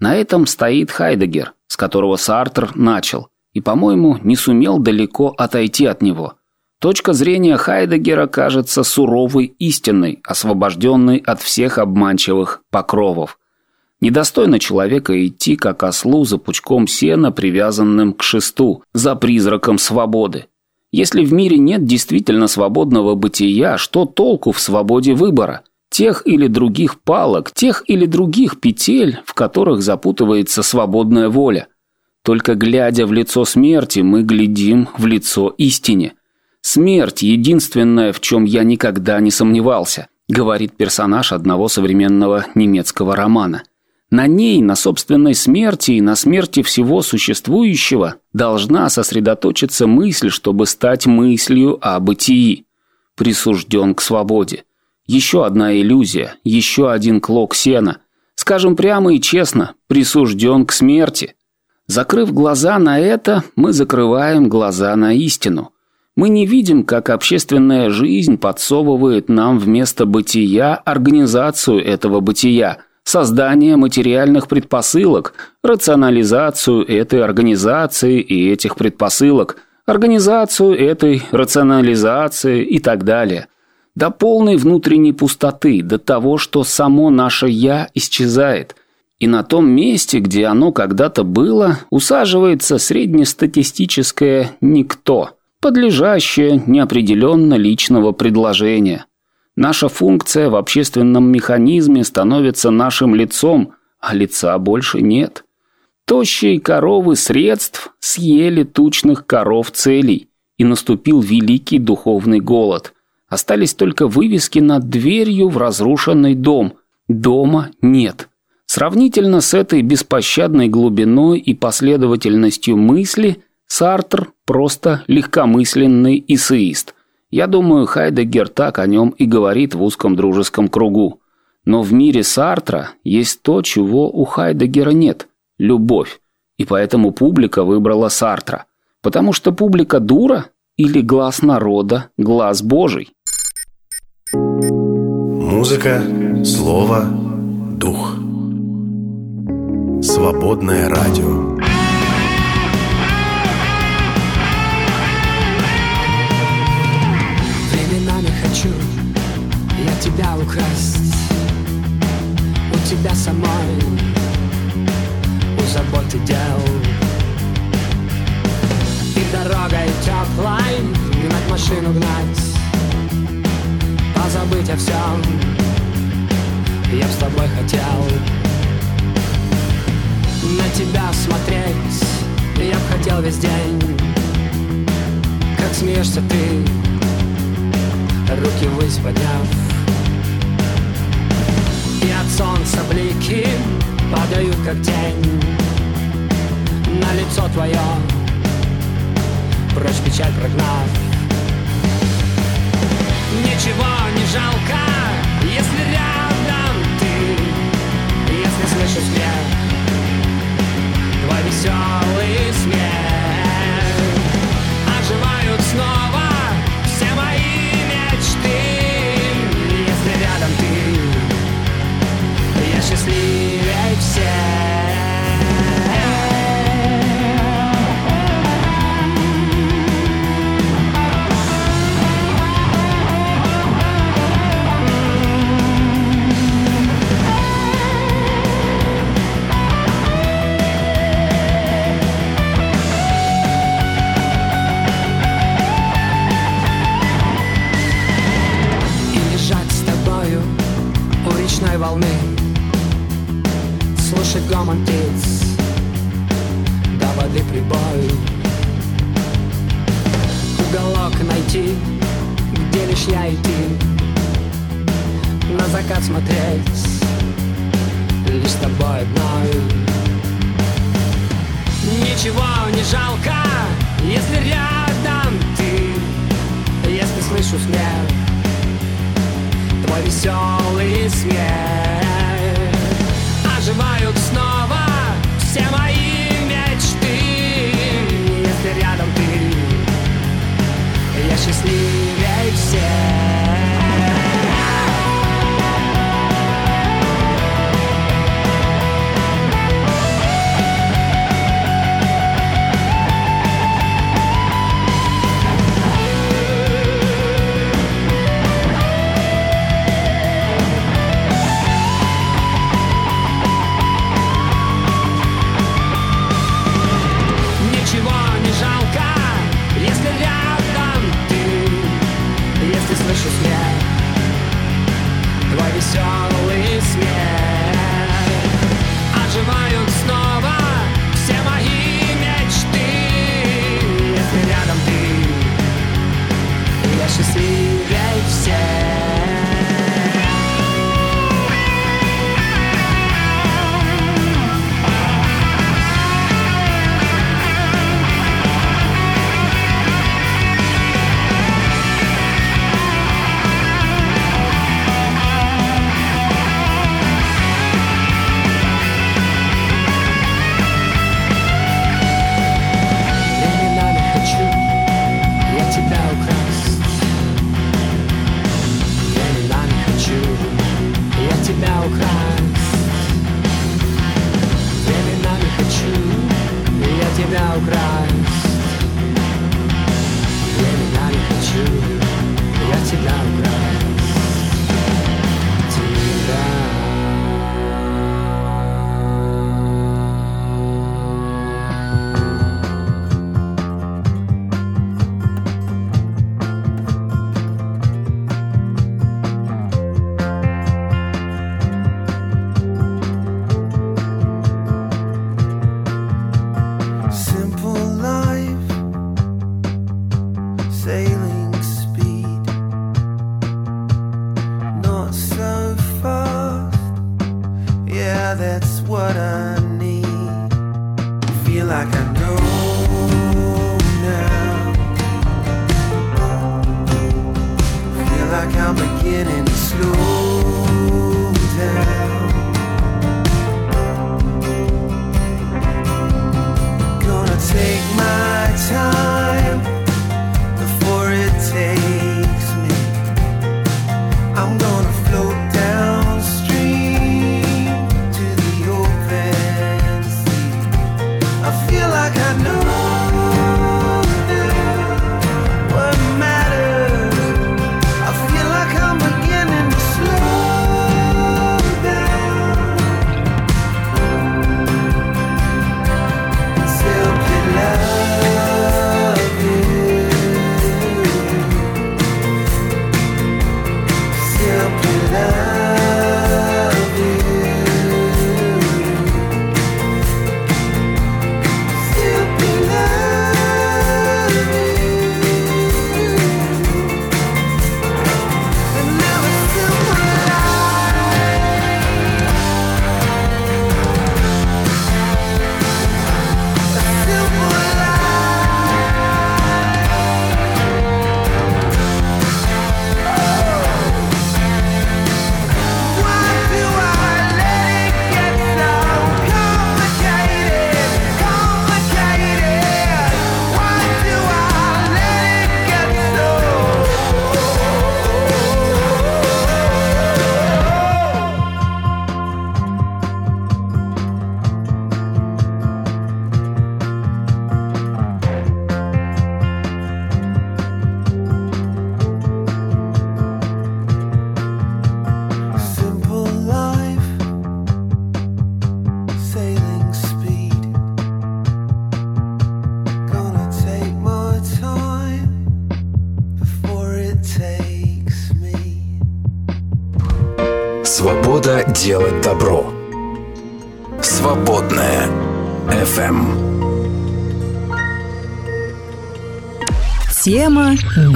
На этом стоит Хайдегер, с которого Сартр начал, и, по-моему, не сумел далеко отойти от него. Точка зрения Хайдегера кажется суровой истинной, освобожденной от всех обманчивых покровов. Недостойно человека идти, как ослу за пучком сена, привязанным к шесту, за призраком свободы. Если в мире нет действительно свободного бытия, что толку в свободе выбора? Тех или других палок, тех или других петель, в которых запутывается свободная воля. Только глядя в лицо смерти, мы глядим в лицо истине. Смерть – единственное, в чем я никогда не сомневался, говорит персонаж одного современного немецкого романа. На ней, на собственной смерти и на смерти всего существующего должна сосредоточиться мысль, чтобы стать мыслью о бытии. Присужден к свободе. Еще одна иллюзия, еще один клок сена. Скажем прямо и честно, присужден к смерти. Закрыв глаза на это, мы закрываем глаза на истину. Мы не видим, как общественная жизнь подсовывает нам вместо бытия организацию этого бытия, создание материальных предпосылок, рационализацию этой организации и этих предпосылок, организацию этой рационализации и так далее. До полной внутренней пустоты, до того, что само наше «я» исчезает. И на том месте, где оно когда-то было, усаживается среднестатистическое «никто» подлежащее неопределенно личного предложения. Наша функция в общественном механизме становится нашим лицом, а лица больше нет. Тощие коровы средств съели тучных коров целей, и наступил великий духовный голод. Остались только вывески над дверью в разрушенный дом. Дома нет. Сравнительно с этой беспощадной глубиной и последовательностью мысли – Сартр просто легкомысленный эссеист. Я думаю, Хайдеггер так о нем и говорит в узком дружеском кругу. Но в мире Сартра есть то, чего у Хайдеггера нет – любовь. И поэтому публика выбрала Сартра. Потому что публика дура или глаз народа, глаз Божий. Музыка, слово, дух. Свободное радио. тебя украсть У тебя самой У заботы дел И дорогой теплой Гнать машину гнать Позабыть о всем Я б с тобой хотел. На тебя смотреть Я б хотел весь день. Как смеешься ты Руки ввысь и от солнца блики падают как тень. На лицо твое Прочь печаль прогнав Ничего не жалко, если рядом ты Если слышу смех Твой веселый смех. Оживают снова все мои мечты. Счастливее смотреть. Лишь с тобой одной Ничего не жалко, если рядом ты. Если слышу смех Твой веселый смех. Оживают снова все мои мечты. Если рядом ты, я счастливее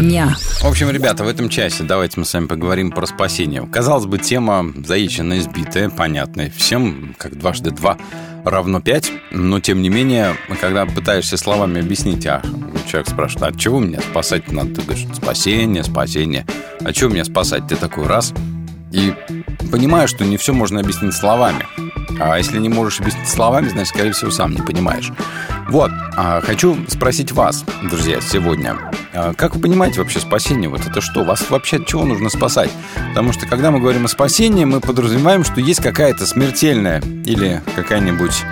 дня. В общем, ребята, в этом часе давайте мы с вами поговорим про спасение. Казалось бы, тема заиченная, избитая, понятная. Всем, как дважды два равно пять. Но, тем не менее, когда пытаешься словами объяснить, а человек спрашивает, от чего меня спасать надо? Ты говоришь, спасение, спасение. А чего меня спасать? Ты такой раз. И понимаешь, что не все можно объяснить словами. А если не можешь объяснить словами, значит, скорее всего, сам не понимаешь. Вот, а, хочу спросить вас, друзья, сегодня. А, Как вы понимаете вообще спасение? Вот это что? Вас вообще от чего нужно спасать? Потому что, когда мы говорим о спасении, мы подразумеваем, что есть какая-то смертельная или какая-нибудь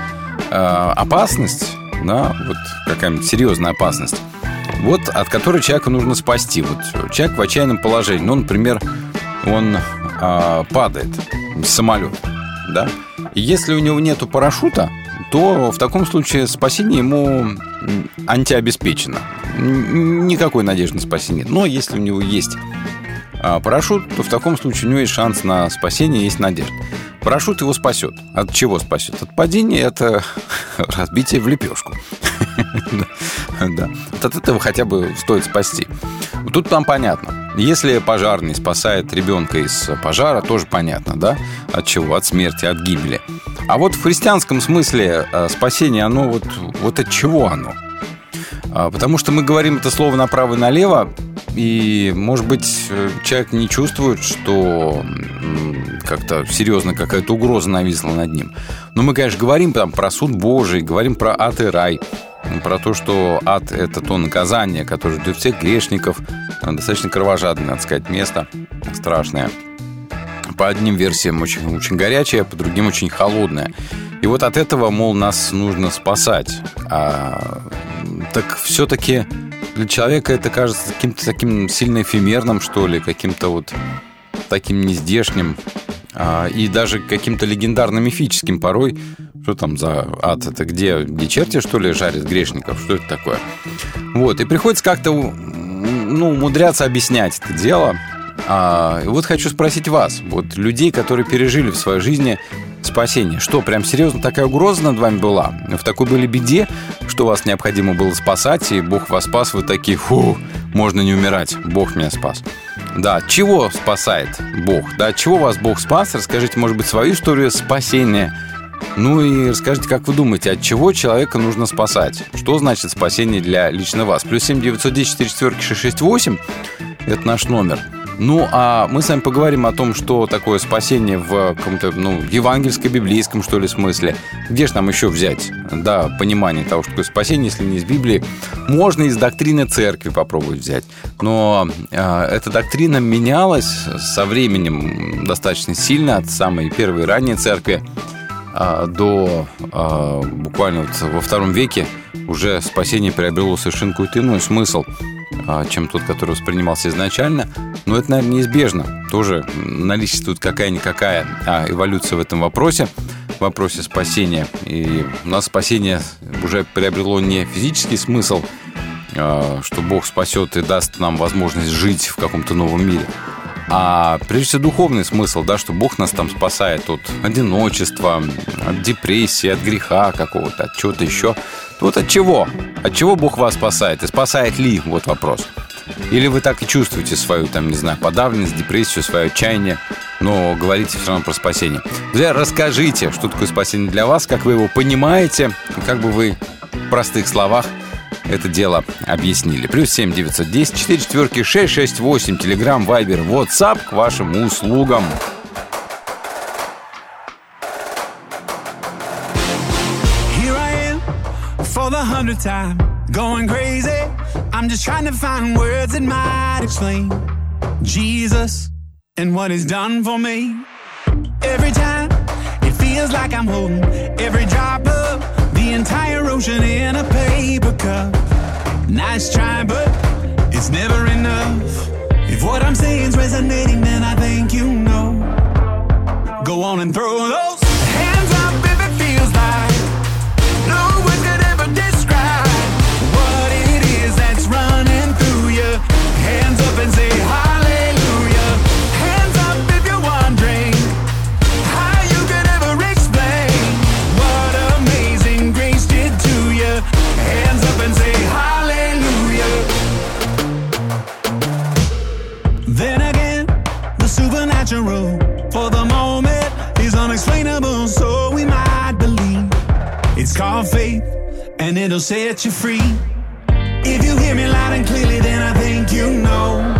э, опасность, да, вот какая-нибудь серьезная опасность, вот от которой человека нужно спасти. Вот человек в отчаянном положении. Ну, например, он э, падает с самолета, да, и если у него нету парашюта, то в таком случае спасение ему антиобеспечено. Никакой надежды на спасение. Но если у него есть а, парашют, то в таком случае у него есть шанс на спасение, есть надежда. Парашют его спасет. От чего спасет? От падения это разбитие в лепешку. Да. От этого хотя бы стоит спасти. Тут там понятно. Если пожарный спасает ребенка из пожара, тоже понятно, да? От чего? От смерти, от гибели. А вот в христианском смысле э, спасение, оно вот, вот от чего оно? А, Потому что мы говорим это слово направо и налево, и, может быть, э, человек не чувствует, что как-то серьезно какая-то угроза нависла над ним. Но мы, конечно, говорим там про суд Божий, говорим про ад и рай, про то, что ад – это то наказание, которое ждет всех грешников, достаточно кровожадное, надо сказать, место, страшное. По одним версиям очень, очень горячее, по другим очень холодное. И вот от этого, мол, нас нужно спасать. А, так все-таки для человека это кажется каким-то таким сильно эфемерным, что ли, каким-то вот таким нездешним а, и даже каким-то легендарно-мифическим порой. Что там за ад? Это где, где черти, что ли, жарят грешников? Что это такое? Вот, и приходится как-то ну, умудряться объяснять это дело. А, вот хочу спросить вас, вот людей, которые пережили в своей жизни спасение, что, прям серьезно такая угроза над вами была? В такой были беде, что вас необходимо было спасать, и Бог вас спас, вы такие, фу, можно не умирать, Бог меня спас. Да, чего спасает Бог? Да, чего вас Бог спас? Расскажите, может быть, свою историю спасения Ну и расскажите, как вы думаете, от чего человека нужно спасать? Что значит спасение для лично вас? Плюс 7 910 4 4 668 – это наш номер. Ну, а мы с вами поговорим о том, что такое спасение в каком-то, ну, евангельско-библейском, что ли, смысле. Где же нам еще взять, да, понимание того, что такое спасение, если не из Библии? Можно из доктрины церкви попробовать взять. Но э, эта доктрина менялась со временем достаточно сильно от самой первой ранней церкви э, до э, буквально вот во втором веке уже спасение приобрело совершенно какой-то иной смысл – чем тот, который воспринимался изначально. Но это, наверное, неизбежно. Тоже наличествует какая-никакая а, эволюция в этом вопросе, в вопросе спасения. И у нас спасение уже приобрело не физический смысл, а, что Бог спасет и даст нам возможность жить в каком-то новом мире, а прежде всего духовный смысл, да, что Бог нас там спасает от одиночества, от депрессии, от греха какого-то, от чего-то еще. Вот от чего? От чего Бог вас спасает? И спасает ли? Вот вопрос. Или вы так и чувствуете свою, там, не знаю, подавленность, депрессию, свое отчаяние, но говорите все равно про спасение. Друзья, расскажите, что такое спасение для вас, как вы его понимаете, как бы вы в простых словах это дело объяснили. Плюс 7 910 4 четверки 668, Телеграм, Вайбер, WhatsApp к вашим услугам. hundredth time, going crazy. I'm just trying to find words that might explain Jesus and what He's done for me. Every time it feels like I'm holding every drop the entire ocean in a paper cup. Nice try, but it's never enough. If what I'm saying's resonating, then I think you know. Go on and throw those it'll set you free. If you hear me loud and clearly, then I think you know.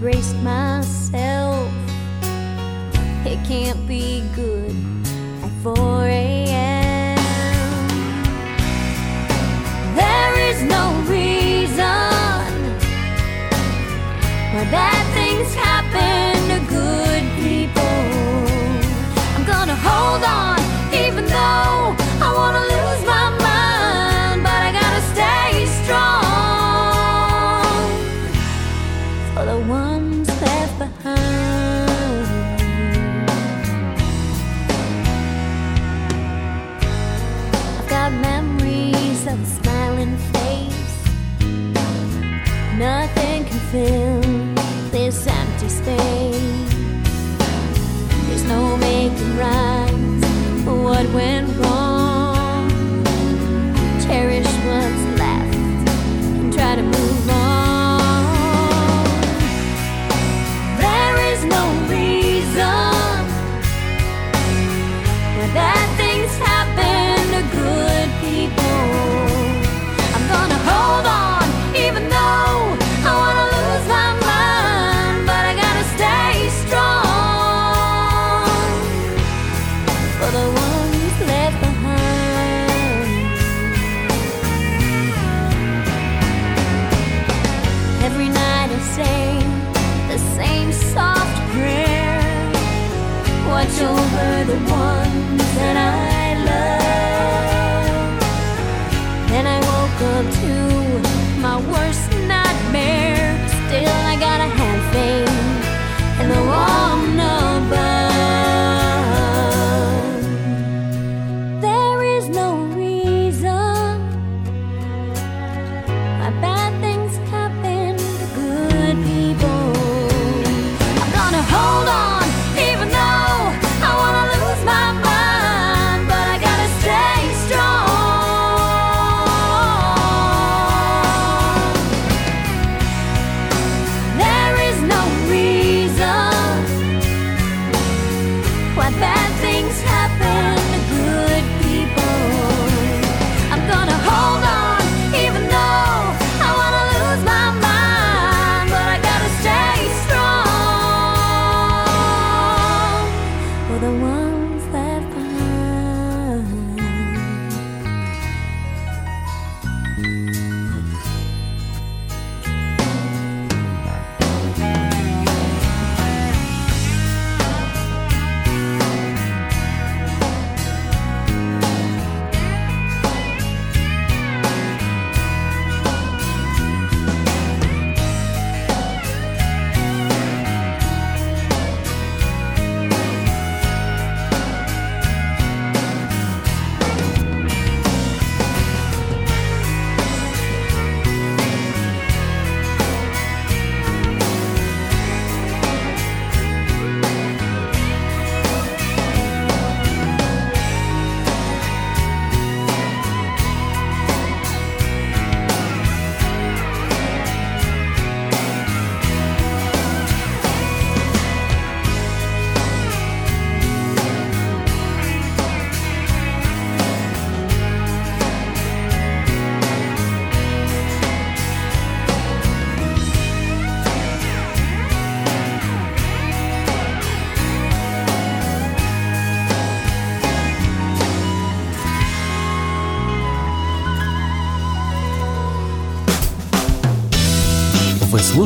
Braced myself. It can't be good at 4 a.m. There is no reason why bad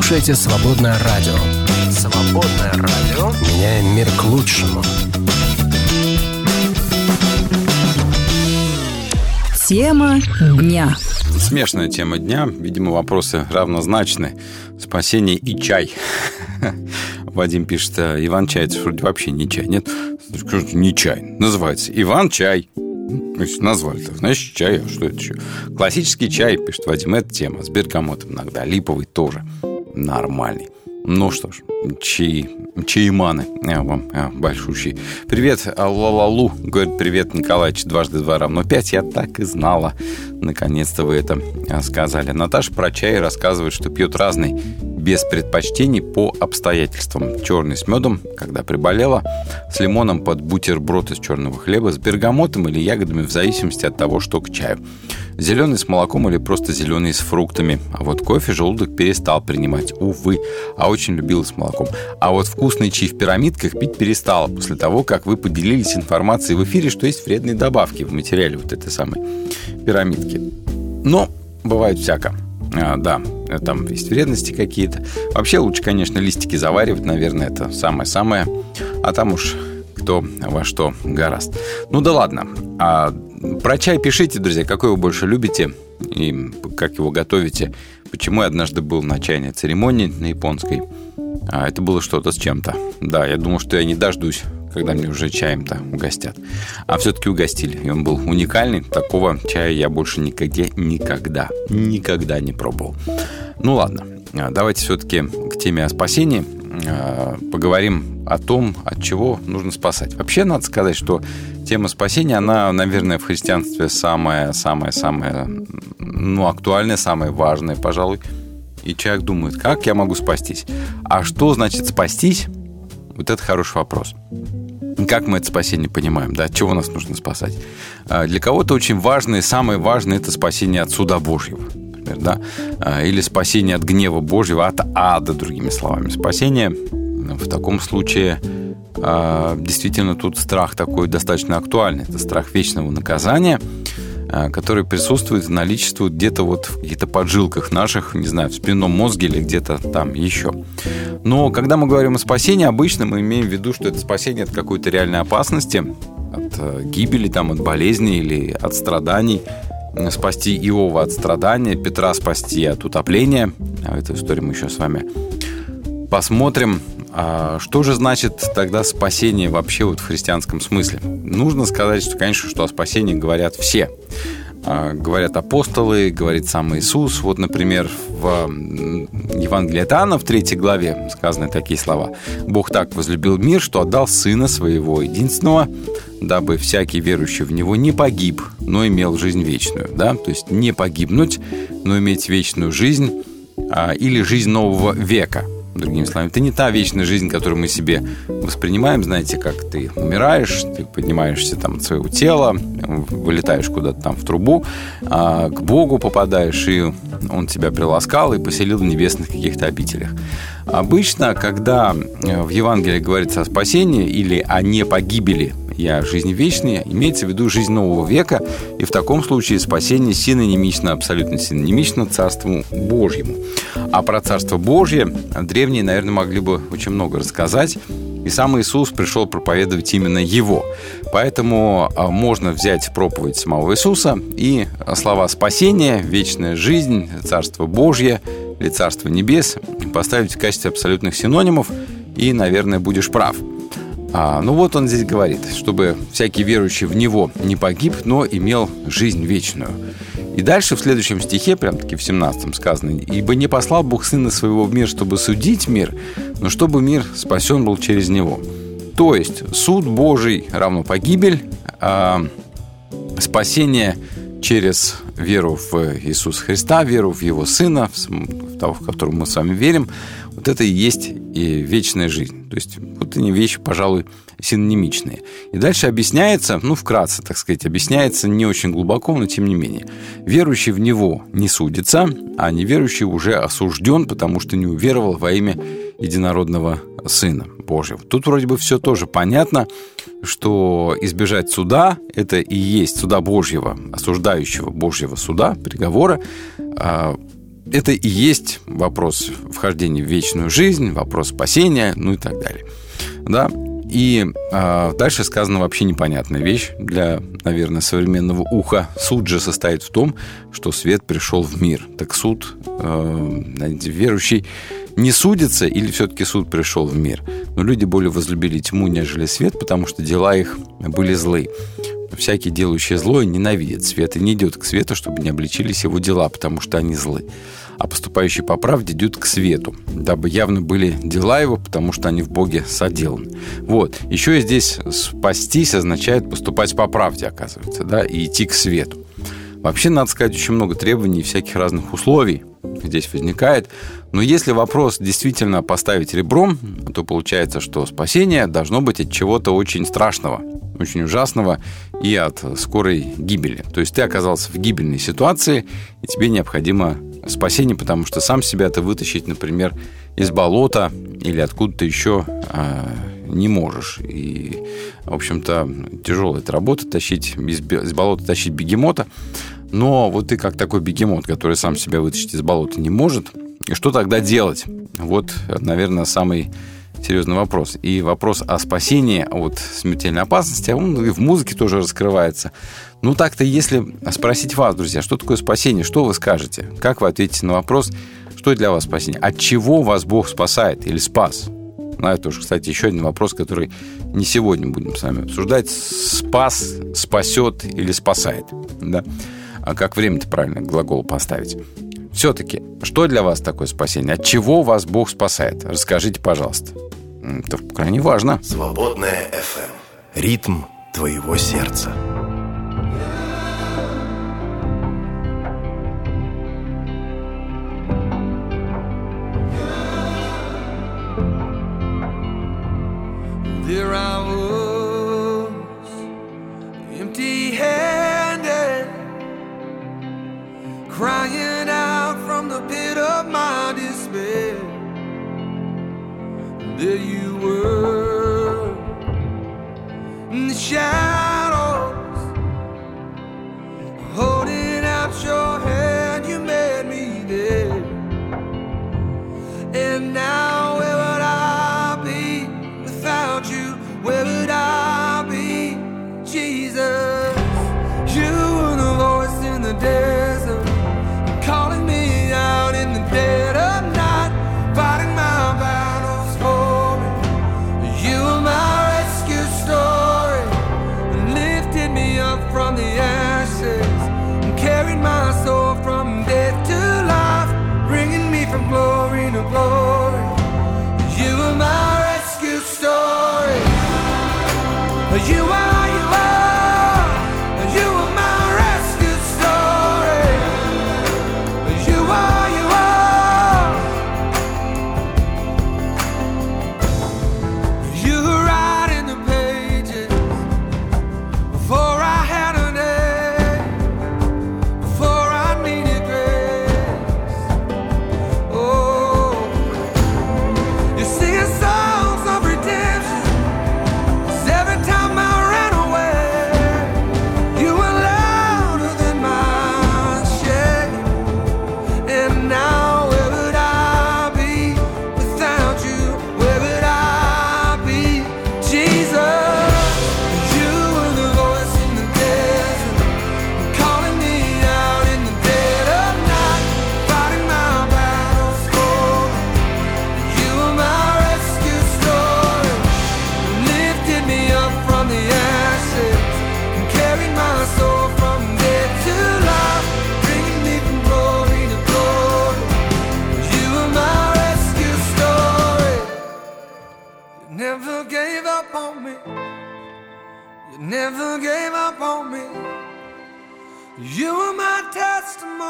слушаете «Свободное радио». «Свободное радио». Меняем мир к лучшему. Тема дня. Смешная тема дня. Видимо, вопросы равнозначны. Спасение и чай. Вадим пишет, «А, Иван Чай, это вроде вообще не чай. Нет, не чай. Называется Иван Чай. Ну, если назвали-то, значит, чай. А что это еще? Классический чай, пишет Вадим, это тема. С бергамотом иногда. Липовый тоже. Нормальный. Ну что ж, чаи, чаиманы а, вам а, большущий. Привет, Лалалу, говорит, привет, Николаевич, дважды два равно пять. Я так и знала. Наконец-то вы это сказали. Наташа про чай рассказывает, что пьет разный без предпочтений по обстоятельствам. Черный с медом, когда приболела, с лимоном под бутерброд из черного хлеба, с бергамотом или ягодами в зависимости от того, что к чаю. Зеленый с молоком или просто зеленый с фруктами. А вот кофе желудок перестал принимать, увы, а очень любил с молоком. А вот вкусный чай в пирамидках пить перестала после того, как вы поделились информацией в эфире, что есть вредные добавки в материале вот этой самой пирамидки. Но бывает всяко. А, да, там есть вредности какие-то. Вообще лучше, конечно, листики заваривать, наверное, это самое-самое. А там уж кто во что гораст. Ну да ладно. А про чай пишите, друзья, какой вы больше любите и как его готовите. Почему я однажды был на чайной церемонии на японской. А это было что-то с чем-то. Да, я думал, что я не дождусь когда мне уже чаем-то угостят. А все-таки угостили. И он был уникальный. Такого чая я больше никогда, никогда, никогда не пробовал. Ну ладно, а, давайте все-таки к теме о спасении а, поговорим о том, от чего нужно спасать. Вообще, надо сказать, что тема спасения, она, наверное, в христианстве самая-самая-самая, ну, актуальная, самая важная, пожалуй. И человек думает, как я могу спастись? А что значит спастись? Вот это хороший вопрос. Как мы это спасение понимаем, да, чего нас нужно спасать? А, для кого-то очень важное, самое важное – это спасение от суда Божьего, например, да, а, или спасение от гнева Божьего, от ада, другими словами. Спасение в таком случае а, действительно тут страх такой достаточно актуальный. Это страх вечного наказания – Э, который присутствует, наличествует где-то вот в каких-то поджилках наших, не знаю, в спинном мозге или где-то там еще. Но когда мы говорим о спасении, обычно мы имеем в виду, что это спасение от какой-то реальной опасности, от э, гибели, там, от болезни или от страданий, спасти Иова от страдания, Петра спасти от утопления. А эту историю мы еще с вами посмотрим. А что же значит тогда спасение вообще вот в христианском смысле? Нужно сказать, что, конечно, что о спасении говорят все. А, говорят апостолы, говорит сам Иисус. Вот, например, в Евангелии от Иоанна в третьей главе сказаны такие слова. «Бог так возлюбил мир, что отдал Сына Своего единственного, дабы всякий верующий в Него не погиб, но имел жизнь вечную». Да? То есть не погибнуть, но иметь вечную жизнь а, или жизнь нового века – другими словами. Это не та вечная жизнь, которую мы себе воспринимаем. Знаете, как ты умираешь, ты поднимаешься там от своего тела, вылетаешь куда-то там в трубу, а к Богу попадаешь, и Он тебя приласкал и поселил в небесных каких-то обителях. Обычно, когда э, в Евангелии говорится о спасении или о непогибели и о жизни вечной, имеется в виду жизнь нового века, и в таком случае спасение синонимично, абсолютно синонимично Царству Божьему. А про Царство Божье древние, наверное, могли бы очень много рассказать, и сам Иисус пришел проповедовать именно его. Поэтому а, можно взять проповедь самого Иисуса и слова спасения, вечная жизнь, Царство Божье или Царство Небес поставить в качестве абсолютных синонимов, и, наверное, будешь прав – а, ну вот он здесь говорит, чтобы всякий верующий в него не погиб, но имел жизнь вечную. И дальше в следующем стихе, прям таки в 17 сказано, «Ибо не послал Бог Сына Своего в мир, чтобы судить мир, но чтобы мир спасен был через Него». То есть суд Божий равно погибель, а спасение через веру в Иисуса Христа, веру в Его Сына, в того, в которого мы с вами верим, вот это и есть и вечная жизнь. То есть вот они вещи, пожалуй, синонимичные. И дальше объясняется, ну, вкратце, так сказать, объясняется не очень глубоко, но тем не менее. Верующий в него не судится, а неверующий уже осужден, потому что не уверовал во имя единородного Сына Божьего. Тут вроде бы все тоже понятно, что избежать суда – это и есть суда Божьего, осуждающего Божьего суда, приговора, а, это и есть вопрос вхождения в вечную жизнь, вопрос спасения, ну и так далее. Да? И э, дальше сказана вообще непонятная вещь для, наверное, современного уха. Суд же состоит в том, что свет пришел в мир. Так суд, э, верующий не судится или все-таки суд пришел в мир? Но люди более возлюбили тьму, нежели свет, потому что дела их были злы всякий делающий злое ненавидит свет и не идет к свету, чтобы не обличились его дела, потому что они злы. А поступающий по правде идет к свету, дабы явно были дела его, потому что они в Боге соделаны. Вот. Еще и здесь спастись означает поступать по правде, оказывается, да, и идти к свету. Вообще, надо сказать, очень много требований и всяких разных условий здесь возникает. Но если вопрос действительно поставить ребром, то получается, что спасение должно быть от чего-то очень страшного, очень ужасного и от скорой гибели. То есть ты оказался в гибельной ситуации, и тебе необходимо спасение, потому что сам себя ты вытащить, например, из болота или откуда-то еще а, не можешь. И, в общем-то, тяжелая эта работа тащить из, из болота тащить бегемота. Но вот ты как такой бегемот, который сам себя вытащить из болота не может. И что тогда делать? Вот, наверное, самый серьезный вопрос. И вопрос о спасении от смертельной опасности, он и в музыке тоже раскрывается. Ну так-то, если спросить вас, друзья, что такое спасение, что вы скажете? Как вы ответите на вопрос, что для вас спасение? От чего вас Бог спасает или спас? Ну, это уже, кстати, еще один вопрос, который не сегодня будем с вами обсуждать. Спас, спасет или спасает. Да? А как время-то правильно глагол поставить? Все-таки, что для вас такое спасение? От чего вас Бог спасает? Расскажите, пожалуйста. Это крайне важно. Свободная FM. Ритм твоего сердца. My despair. There you were, in the shadows, holding out your hand, you made me there. And now,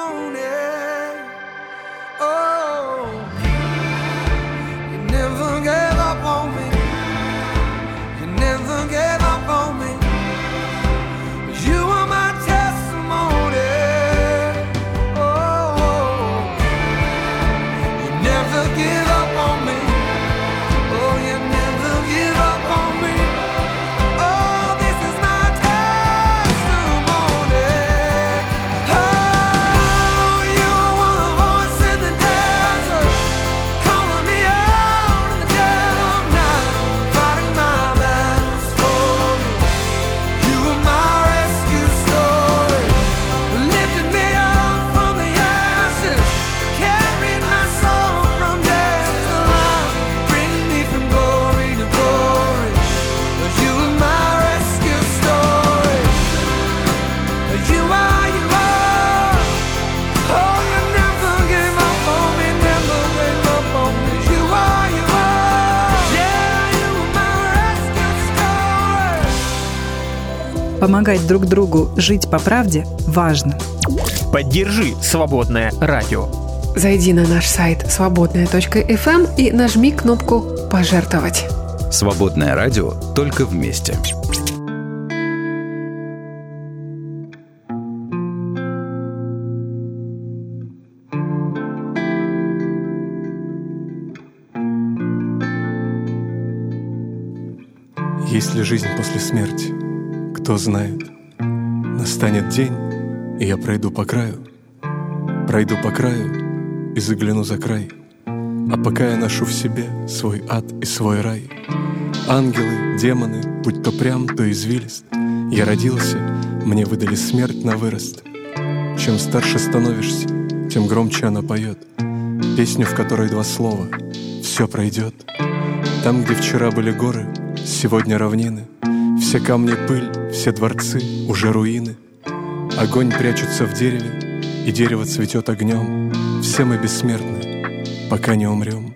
own it. Помогать друг другу жить по правде важно. Поддержи «Свободное радио». Зайди на наш сайт свободная.фм и нажми кнопку «Пожертвовать». Свободное радио только вместе. Есть ли жизнь после смерти? Кто знает? Настанет день, и я пройду по краю. Пройду по краю и загляну за край. А пока я ношу в себе свой ад и свой рай. Ангелы, демоны, будь то прям, то извилист. Я родился, мне выдали смерть на вырост. Чем старше становишься, тем громче она поет. Песню, в которой два слова «Все пройдет». Там, где вчера были горы, сегодня равнины. Все камни пыль, все дворцы уже руины. Огонь прячется в дереве, и дерево цветет огнем. Все мы бессмертны, пока не умрем.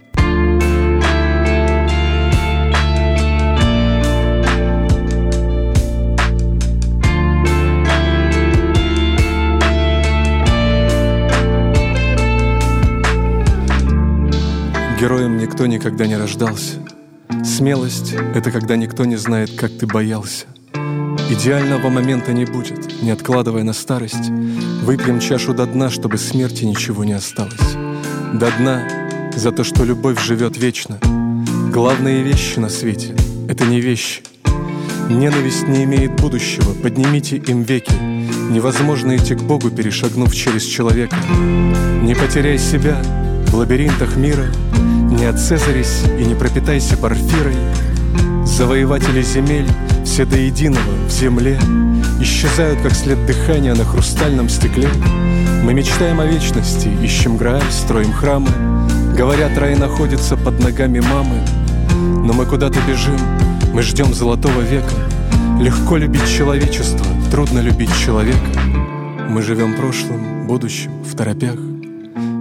Героем никто никогда не рождался. Смелость — это когда никто не знает, как ты боялся. Идеального момента не будет, не откладывая на старость. Выпьем чашу до дна, чтобы смерти ничего не осталось. До дна за то, что любовь живет вечно. Главные вещи на свете — это не вещи. Ненависть не имеет будущего, поднимите им веки. Невозможно идти к Богу, перешагнув через человека. Не потеряй себя в лабиринтах мира — не отцезарись и не пропитайся парфирой Завоеватели земель, все до единого в земле Исчезают, как след дыхания на хрустальном стекле. Мы мечтаем о вечности, ищем Грааль, строим храмы. Говорят, рай находится под ногами мамы. Но мы куда-то бежим, мы ждем золотого века. Легко любить человечество, трудно любить человека. Мы живем прошлым, будущим, в торопях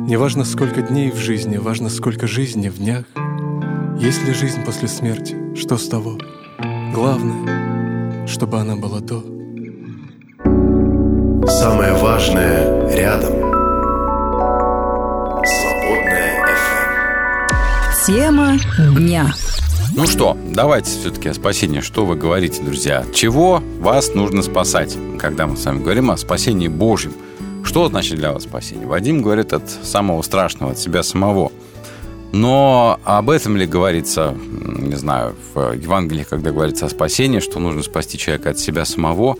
не важно, сколько дней в жизни, важно, сколько жизни в днях. Есть ли жизнь после смерти? Что с того? Главное, чтобы она была до. Самое важное рядом. Свободная FM. Тема дня. Ну что, давайте все-таки о спасении. Что вы говорите, друзья? Чего вас нужно спасать, когда мы с вами говорим о спасении Божьем – что значит для вас спасение? Вадим говорит от самого страшного, от себя самого. Но об этом ли говорится, не знаю, в Евангелии, когда говорится о спасении, что нужно спасти человека от себя самого?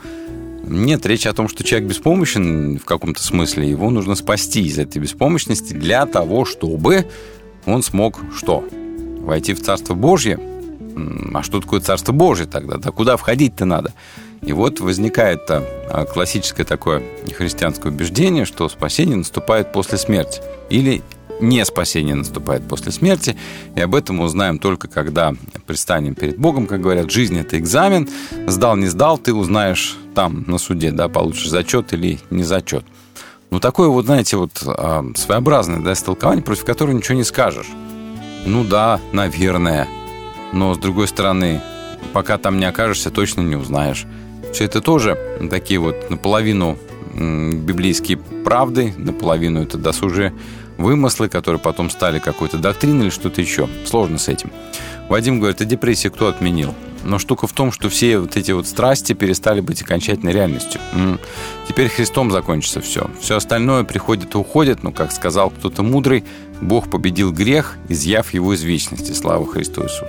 Нет, речь о том, что человек беспомощен в каком-то смысле, его нужно спасти из этой беспомощности для того, чтобы он смог что? Войти в Царство Божье? А что такое Царство Божье тогда? Да куда входить-то надо? И вот возникает а, классическое такое христианское убеждение, что спасение наступает после смерти. Или не спасение наступает после смерти. И об этом узнаем только когда предстанем перед Богом, как говорят, жизнь – это экзамен. Сдал, не сдал, ты узнаешь там на суде, да, получишь зачет или не зачет. Ну, такое вот, знаете, вот а, своеобразное да, истолкование, против которого ничего не скажешь. Ну да, наверное. Но, с другой стороны, пока там не окажешься, точно не узнаешь. Все это тоже такие вот наполовину библейские правды, наполовину это досужие вымыслы, которые потом стали какой-то доктриной или что-то еще. Сложно с этим. Вадим говорит, а депрессия кто отменил? Но штука в том, что все вот эти вот страсти перестали быть окончательной реальностью. Теперь Христом закончится все. Все остальное приходит и уходит, но, как сказал кто-то мудрый, Бог победил грех, изъяв его из вечности. Слава Христу Иисусу.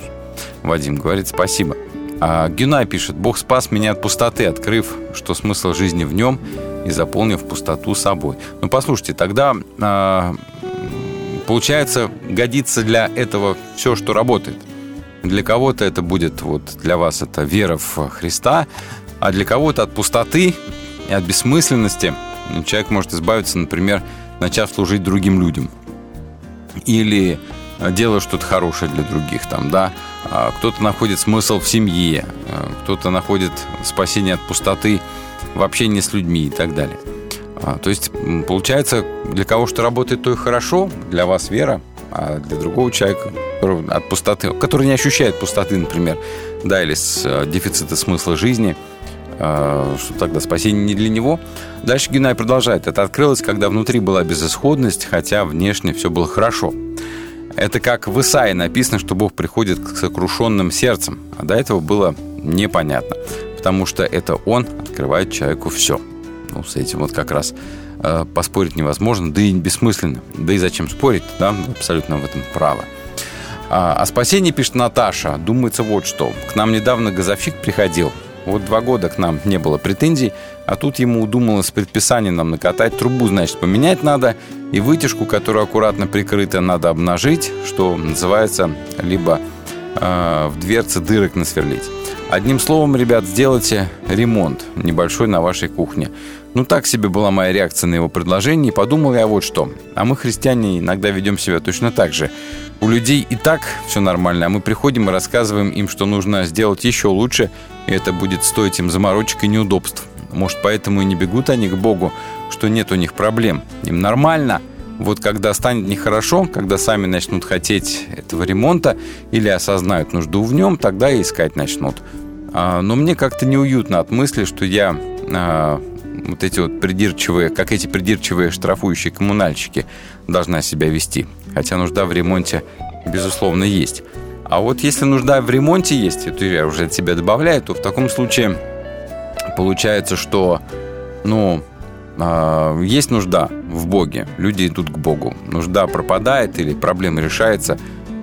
Вадим говорит, спасибо. А Гюнай пишет, Бог спас меня от пустоты, открыв, что смысл жизни в нем и заполнив пустоту собой. Ну, послушайте, тогда а, получается, годится для этого все, что работает. Для кого-то это будет, вот для вас это вера в Христа, а для кого-то от пустоты и от бессмысленности человек может избавиться, например, начав служить другим людям. Или делая что-то хорошее для других, там, да, а кто-то находит смысл в семье, а кто-то находит спасение от пустоты в общении с людьми и так далее. А, то есть, получается, для кого что работает, то и хорошо, для вас вера, а для другого человека от пустоты, который не ощущает пустоты, например, да, или с дефицита смысла жизни, э, что тогда спасение не для него. Дальше Геннадий продолжает. Это открылось, когда внутри была безысходность, хотя внешне все было хорошо. Это как в Исаии написано, что Бог приходит к сокрушенным сердцем, а до этого было непонятно, потому что это Он открывает человеку все. Ну, с этим вот как раз э, поспорить невозможно, да и бессмысленно. Да и зачем спорить, да, абсолютно в этом право. А, о спасении пишет Наташа. Думается вот что. К нам недавно газовщик приходил. Вот два года к нам не было претензий, а тут ему удумалось предписание нам накатать. Трубу, значит, поменять надо, и вытяжку, которая аккуратно прикрыта, надо обнажить, что называется, либо э, в дверце дырок насверлить. Одним словом, ребят, сделайте ремонт небольшой на вашей кухне. Ну, так себе была моя реакция на его предложение, и подумал я вот что. А мы, христиане, иногда ведем себя точно так же. У людей и так все нормально, а мы приходим и рассказываем им, что нужно сделать еще лучше, и это будет стоить им заморочек и неудобств. Может, поэтому и не бегут они к Богу, что нет у них проблем. Им нормально. Вот когда станет нехорошо, когда сами начнут хотеть этого ремонта или осознают нужду в нем, тогда и искать начнут. А, но мне как-то неуютно от мысли, что я а, вот эти вот придирчивые, как эти придирчивые штрафующие коммунальщики должна себя вести. Хотя нужда в ремонте, безусловно, есть. А вот если нужда в ремонте есть, это я уже от себя добавляю, то в таком случае получается, что, ну, э, есть нужда в Боге, люди идут к Богу. Нужда пропадает или проблема решается,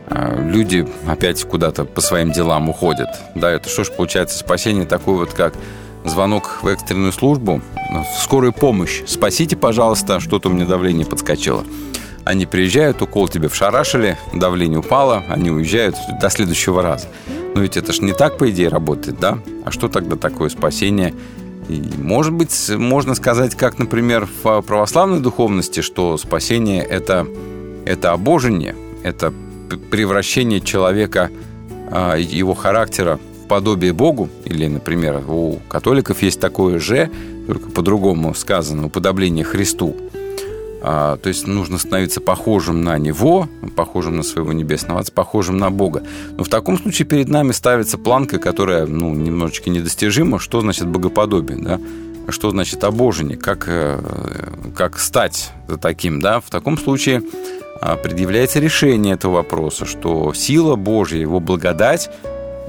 э, люди опять куда-то по своим делам уходят. Да, это что ж получается спасение такое вот как звонок в экстренную службу, скорую помощь. Спасите, пожалуйста, что-то у меня давление подскочило. Они приезжают, укол тебе вшарашили, давление упало, они уезжают до следующего раза. Но ведь это ж не так, по идее, работает, да? А что тогда такое спасение? И, может быть, можно сказать, как, например, в православной духовности, что спасение это, – это обожение, это превращение человека, а, его характера в подобие Богу, или, например, у католиков есть такое же, только по-другому сказано, уподобление Христу – а, то есть нужно становиться похожим на Него, похожим на своего Небесного Отца, похожим на Бога. Но в таком случае перед нами ставится планка, которая ну, немножечко недостижима. Что значит богоподобие? Да? Что значит обожение? Как, э, как стать таким? Да? В таком случае а, предъявляется решение этого вопроса, что сила Божья, Его благодать,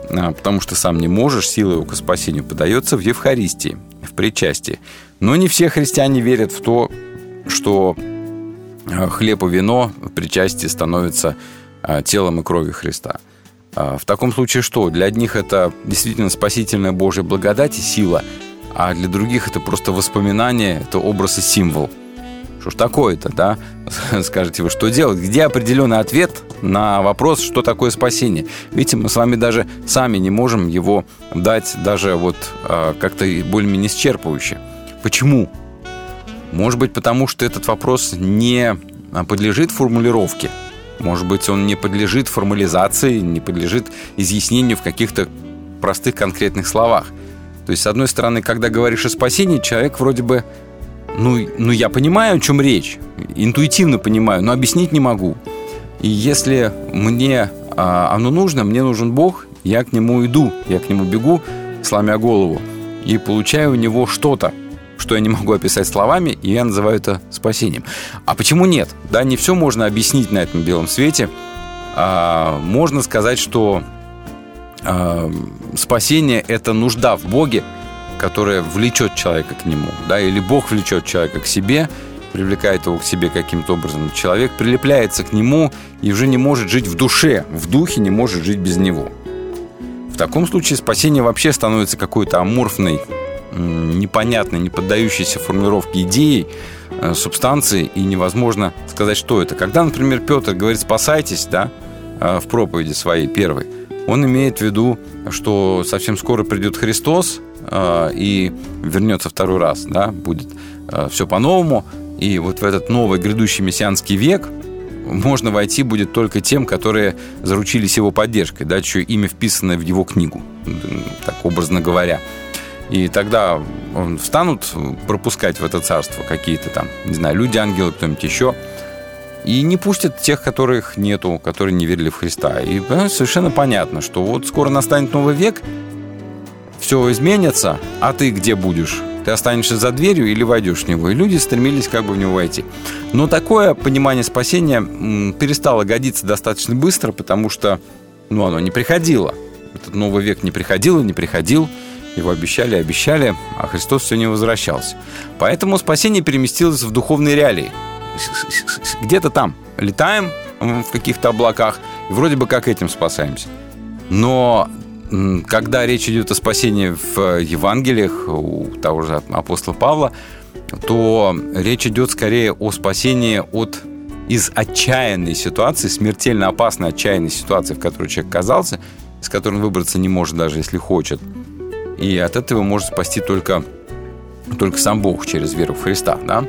а, потому что сам не можешь, сила Его к спасению подается в Евхаристии, в причастии. Но не все христиане верят в то, что э, хлеб и вино причастии становятся э, телом и кровью Христа. А в таком случае что? Для одних это действительно спасительная Божья благодать и сила, а для других это просто воспоминание, это образ и символ. Что ж такое-то, да? Скажете вы, что делать? Где определенный ответ на вопрос, что такое спасение? Видите, мы с вами даже сами не можем его дать даже вот э, как-то более-менее исчерпывающе. Почему? Может быть, потому что этот вопрос не подлежит формулировке. Может быть, он не подлежит формализации, не подлежит изъяснению в каких-то простых конкретных словах. То есть, с одной стороны, когда говоришь о спасении, человек вроде бы, ну, ну я понимаю, о чем речь, интуитивно понимаю, но объяснить не могу. И если мне а, оно нужно, мне нужен Бог, я к нему иду, я к нему бегу, сломя голову, и получаю у него что-то – что я не могу описать словами, и я называю это спасением. А почему нет? Да, не все можно объяснить на этом белом свете. А, можно сказать, что а, спасение – это нужда в Боге, которая влечет человека к Нему. Да, или Бог влечет человека к себе, привлекает его к себе каким-то образом. Человек прилепляется к Нему и уже не может жить в душе, в духе не может жить без Него. В таком случае спасение вообще становится какой-то аморфной непонятной, не поддающейся формулировке идеи, э, субстанции, и невозможно сказать, что это. Когда, например, Петр говорит «спасайтесь», да, э, в проповеди своей первой, он имеет в виду, что совсем скоро придет Христос э, и вернется второй раз, да, будет все по-новому, и вот в этот новый грядущий мессианский век можно войти будет только тем, которые заручились его поддержкой, да, чье имя вписано в его книгу, так образно говоря. И тогда встанут пропускать в это царство какие-то там, не знаю, люди, ангелы, кто-нибудь еще. И не пустят тех, которых нету, которые не верили в Христа. И совершенно понятно, что вот скоро настанет новый век, все изменится, а ты где будешь? Ты останешься за дверью или войдешь в него? И люди стремились как бы в него войти. Но такое понимание спасения перестало годиться достаточно быстро, потому что ну, оно не приходило. Этот новый век не приходил и не приходил. Его обещали, обещали, а Христос все не возвращался. Поэтому спасение переместилось в духовные реалии. Где-то там летаем в каких-то облаках, и вроде бы как этим спасаемся. Но когда речь идет о спасении в Евангелиях у того же апостола Павла, то речь идет скорее о спасении от из отчаянной ситуации, смертельно опасной отчаянной ситуации, в которой человек оказался, с которой он выбраться не может даже если хочет. И от этого может спасти только, только сам Бог через веру в Христа. Да?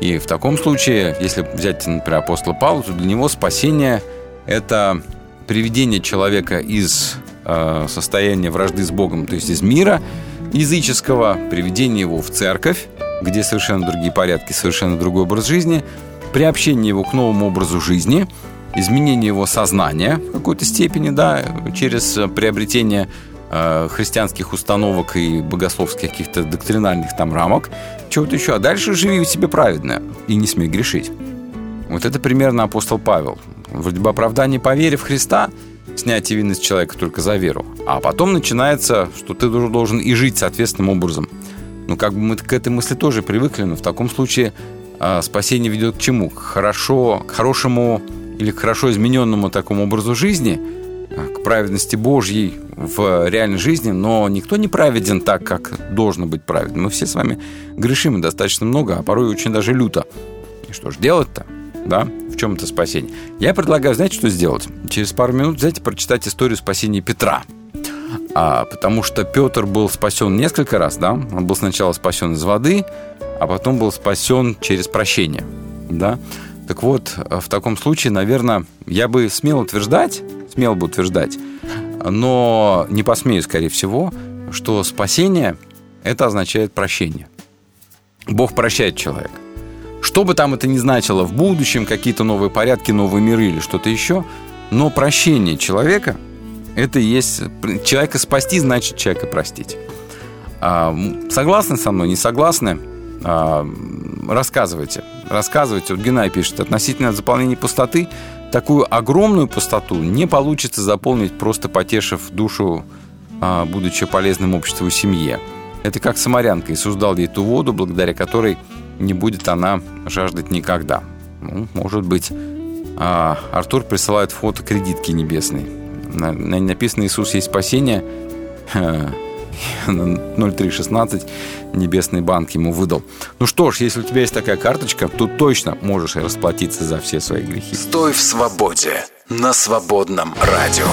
И в таком случае, если взять, например, апостола Павла, то для него спасение – это приведение человека из э, состояния вражды с Богом, то есть из мира языческого, приведение его в церковь, где совершенно другие порядки, совершенно другой образ жизни, приобщение его к новому образу жизни, изменение его сознания в какой-то степени, да, через приобретение христианских установок и богословских каких-то доктринальных там рамок, чего-то еще. А дальше живи в себе праведно и не смей грешить. Вот это примерно апостол Павел. Вроде бы оправдание по вере в Христа, снятие вины с человека только за веру. А потом начинается, что ты должен и жить соответственным образом. Ну, как бы мы к этой мысли тоже привыкли, но в таком случае э, спасение ведет к чему? К хорошо, к хорошему или к хорошо измененному такому образу жизни, а, к праведности Божьей в реальной жизни, но никто не праведен так, как должно быть праведным. Мы все с вами грешим достаточно много, а порой очень даже люто. И что же делать-то? Да? В чем это спасение? Я предлагаю, знаете, что сделать? Через пару минут взять и прочитать историю спасения Петра. А, потому что Петр был спасен несколько раз, да? Он был сначала спасен из воды, а потом был спасен через прощение, да? Так вот, в таком случае, наверное, я бы смел утверждать, смел бы утверждать, но не посмею, скорее всего, что спасение – это означает прощение. Бог прощает человека. Что бы там это ни значило в будущем, какие-то новые порядки, новые миры или что-то еще, но прощение человека – это и есть... Человека спасти значит человека простить. А, согласны со мной, не согласны? А, рассказывайте. Рассказывайте. Вот Геннадий пишет, относительно заполнения пустоты, такую огромную пустоту не получится заполнить, просто потешив душу, а, будучи полезным обществу и семье. Это как самарянка, Иисус дал ей ту воду, благодаря которой не будет она жаждать никогда. Ну, может быть. А, Артур присылает фото кредитки небесной. На, на написано «Иисус есть спасение». 0316 Небесный банк ему выдал. Ну что ж, если у тебя есть такая карточка, то точно можешь расплатиться за все свои грехи. Стой в свободе на свободном радио.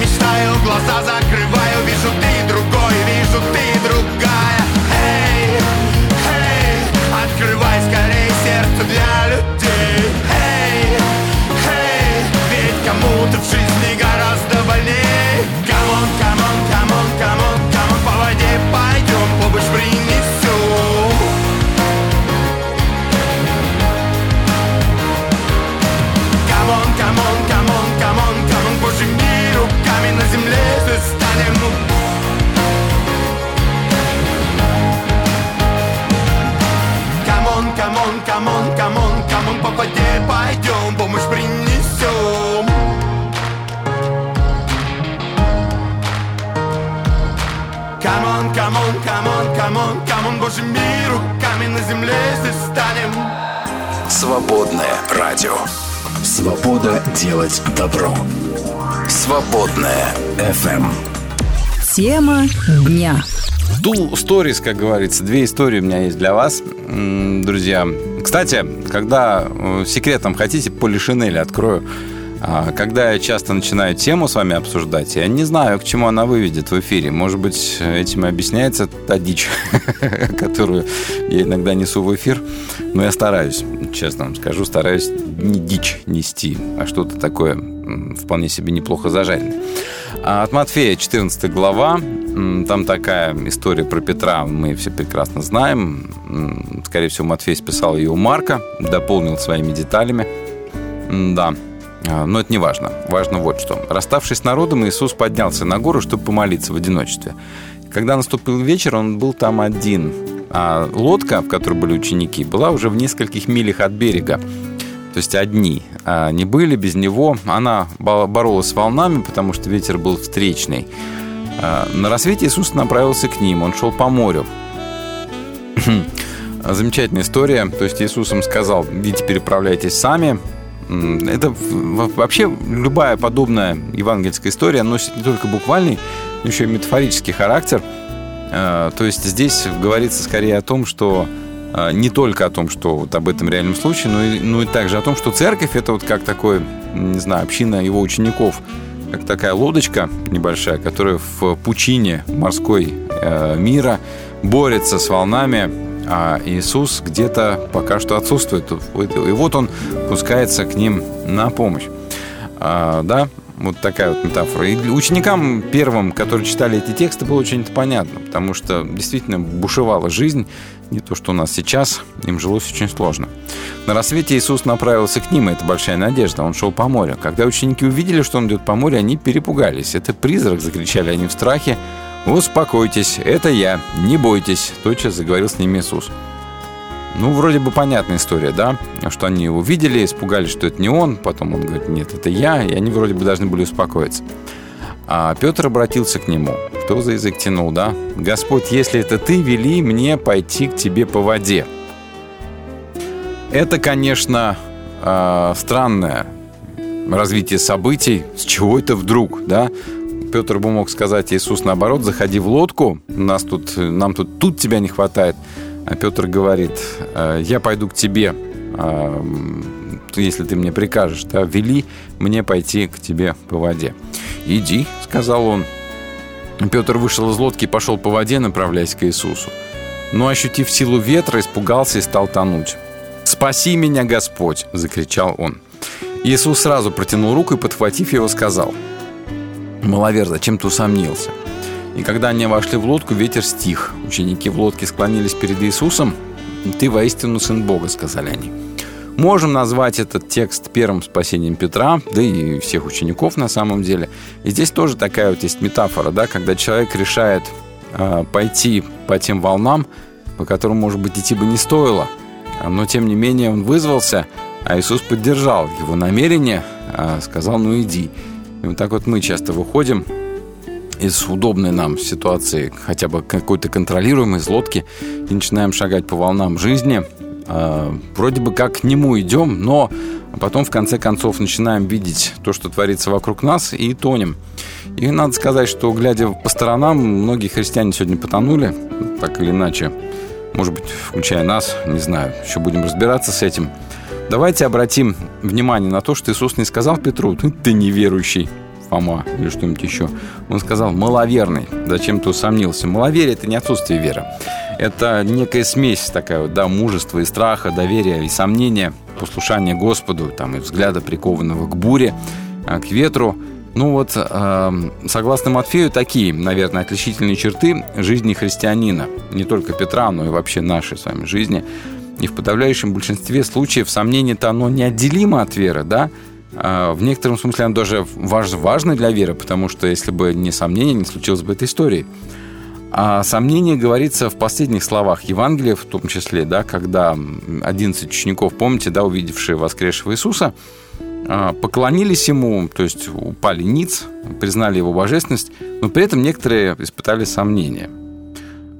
Мечтаю, глаза закрываю, вижу ты Come on, come on, боже мир, руками на земле здесь станем Свободное радио Свобода делать добро Свободное FM. Тема дня Two stories, как говорится. Две истории у меня есть для вас, друзья. Кстати, когда э, секретом хотите, полишинели открою. А, когда я часто начинаю тему с вами обсуждать, я не знаю, к чему она выведет в эфире. Может быть, этим и объясняется та дичь, которую я иногда несу в эфир. Но я стараюсь, честно вам скажу, стараюсь не дичь нести, а что-то такое вполне себе неплохо зажаренное. А от Матфея 14 глава. Там такая история про Петра, мы все прекрасно знаем. Скорее всего, Матфей списал ее у Марка, дополнил своими деталями. Да, а, но это не важно. Важно вот что. Расставшись с народом, Иисус поднялся на гору, чтобы помолиться в одиночестве. Когда наступил вечер, он был там один. А лодка, в которой были ученики, была уже в нескольких милях от берега. То есть одни а не были без него. Она боролась с волнами, потому что ветер был встречный. А, на рассвете Иисус направился к ним. Он шел по морю. Замечательная история. То есть Иисусом сказал, идите переправляйтесь сами, это вообще любая подобная евангельская история носит не только буквальный, но еще и метафорический характер. А, то есть здесь говорится скорее о том, что а, не только о том, что вот об этом реальном случае, но и, но и также о том, что церковь это вот как такой, не знаю, община его учеников, как такая лодочка небольшая, которая в пучине морской э, мира борется с волнами, а Иисус где-то пока что отсутствует. И вот он пускается к ним на помощь. А, да, вот такая вот метафора. И ученикам первым, которые читали эти тексты, было очень понятно, потому что действительно бушевала жизнь, не то, что у нас сейчас, им жилось очень сложно. На рассвете Иисус направился к ним, и это большая надежда, он шел по морю. Когда ученики увидели, что он идет по морю, они перепугались. «Это призрак!» – закричали они в страхе. «Успокойтесь, это я, не бойтесь», – тотчас заговорил с ними Иисус. Ну, вроде бы понятная история, да? Что они его видели, испугались, что это не он. Потом он говорит, нет, это я. И они вроде бы должны были успокоиться. А Петр обратился к нему. Кто за язык тянул, да? «Господь, если это ты, вели мне пойти к тебе по воде». Это, конечно, а, странное развитие событий. С чего это вдруг, да? Петр бы мог сказать, Иисус, наоборот, заходи в лодку, нас тут, нам тут, тут тебя не хватает. А Петр говорит, «Э, я пойду к тебе, а, если ты мне прикажешь, да, вели мне пойти к тебе по воде. «Иди», — сказал он. Петр вышел из лодки и пошел по воде, направляясь к Иисусу. Но, ощутив силу ветра, испугался и стал тонуть. «Спаси меня, Господь!» — закричал он. Иисус сразу протянул руку и, подхватив его, сказал, «Маловер, зачем ты усомнился?» И когда они вошли в лодку, ветер стих. Ученики в лодке склонились перед Иисусом. «Ты воистину Сын Бога», — сказали они. Можем назвать этот текст первым спасением Петра, да и всех учеников на самом деле. И здесь тоже такая вот есть метафора, да, когда человек решает э, пойти по тем волнам, по которым, может быть, идти бы не стоило. Но, тем не менее, он вызвался, а Иисус поддержал его намерение, э, сказал, ну иди. И вот так вот мы часто выходим из удобной нам ситуации, хотя бы какой-то контролируемой из лодки, и начинаем шагать по волнам жизни. А, вроде бы как к нему идем, но потом в конце концов начинаем видеть то, что творится вокруг нас, и тонем. И надо сказать, что глядя по сторонам, многие христиане сегодня потонули, так или иначе, может быть, включая нас, не знаю, еще будем разбираться с этим. Давайте обратим внимание на то, что Иисус не сказал Петру, ты неверующий, Фома или что-нибудь еще. Он сказал «маловерный». Зачем ты усомнился? Маловерие – это не отсутствие веры. Это некая смесь такая да, мужества и страха, доверия и сомнения, послушания Господу, там, и взгляда прикованного к буре, а, к ветру. Ну вот, э, согласно Матфею, такие, наверное, отличительные черты жизни христианина. Не только Петра, но и вообще нашей с вами жизни. И в подавляющем большинстве случаев сомнение-то оно неотделимо от веры, да? А, в некотором смысле оно даже важ, важно для веры, потому что если бы не сомнение, не случилось бы этой истории. А сомнение говорится в последних словах Евангелия, в том числе, да, когда 11 учеников, помните, да, увидевшие воскресшего Иисуса, а, поклонились ему, то есть упали ниц, признали его божественность, но при этом некоторые испытали сомнения.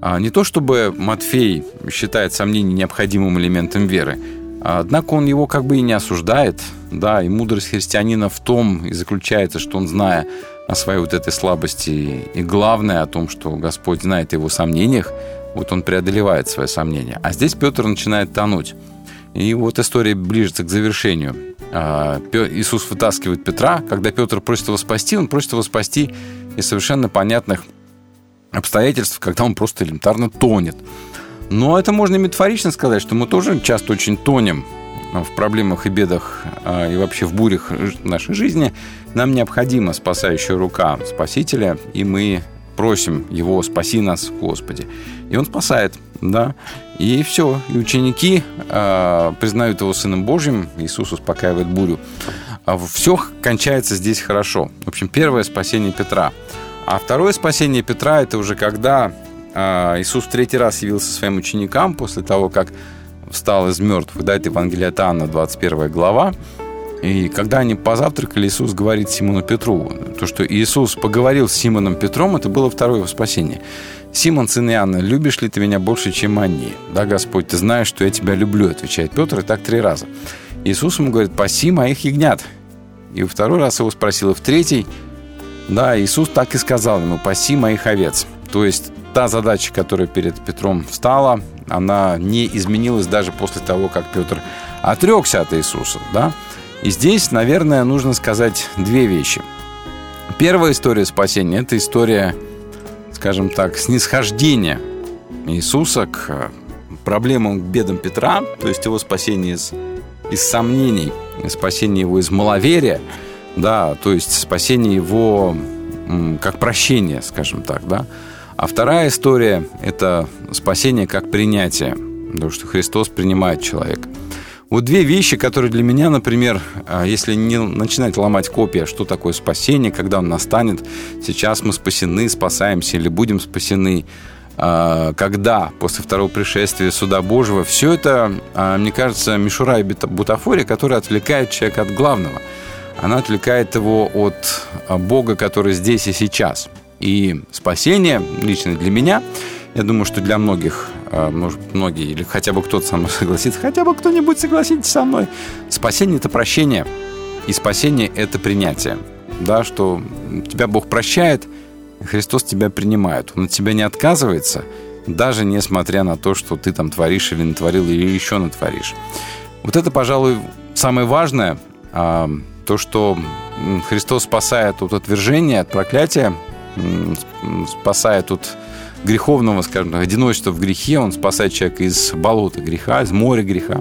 А, не то чтобы Матфей считает сомнение необходимым элементом веры, Однако он его как бы и не осуждает, да, и мудрость христианина в том и заключается, что он, зная о своей вот этой слабости и главное о том, что Господь знает о его сомнениях, вот он преодолевает свои сомнения. А здесь Петр начинает тонуть. И вот история ближется к завершению. А, Иисус вытаскивает Петра. Когда Петр просит его спасти, он просит его спасти из совершенно понятных обстоятельств, когда он просто элементарно тонет. Но это можно метафорично сказать, что мы тоже часто очень тонем в проблемах и бедах а, и вообще в бурях нашей жизни. Нам необходима спасающая рука Спасителя, и мы просим Его «спаси нас, Господи». И Он спасает, да. И все. И ученики э, признают Его Сыном Божьим, Иисус успокаивает бурю. А все кончается здесь хорошо. В общем, первое спасение Петра. А второе спасение Петра – это уже когда а, Иисус в третий раз явился своим ученикам после того, как встал из мертвых. Да, это Евангелие от Анна, 21 глава. И когда они позавтракали, Иисус говорит Симону Петру, то, что Иисус поговорил с Симоном Петром, это было второе его спасение. «Симон, сын Иоанна, любишь ли ты меня больше, чем они?» «Да, Господь, ты знаешь, что я тебя люблю», отвечает Петр, и так три раза. Иисус ему говорит, «Паси моих ягнят». И во второй раз его спросил, и в третий, да, Иисус так и сказал ему, «Паси моих овец». То есть та задача, которая перед Петром встала, она не изменилась даже после того, как Петр отрекся от Иисуса, да? И здесь, наверное, нужно сказать две вещи. Первая история спасения – это история, скажем так, снисхождения Иисуса к проблемам, к бедам Петра, то есть его спасение из, из сомнений, спасение его из маловерия, да, то есть спасение его как прощение, скажем так, да. А вторая история – это спасение как принятие, потому что Христос принимает человека. Вот две вещи, которые для меня, например, а, если не начинать ломать копия, что такое спасение, когда он настанет, сейчас мы спасены, спасаемся или будем спасены, а, когда после второго пришествия суда Божьего, все это, а, мне кажется, мишура и бутафория, которая отвлекает человека от главного. Она отвлекает его от Бога, который здесь и сейчас. И спасение лично для меня – я думаю, что для многих, а, может, многие, или хотя бы кто-то со мной согласится, хотя бы кто-нибудь согласится со мной. Спасение – это прощение, и спасение – это принятие. Да, что тебя Бог прощает, Христос тебя принимает. Он от тебя не отказывается, даже несмотря на то, что ты там творишь или натворил, или еще натворишь. Вот это, пожалуй, самое важное, а, то, что Христос спасает от отвержения, от проклятия, спасает от греховного, скажем так, одиночества в грехе, он спасает человека из болота греха, из моря греха,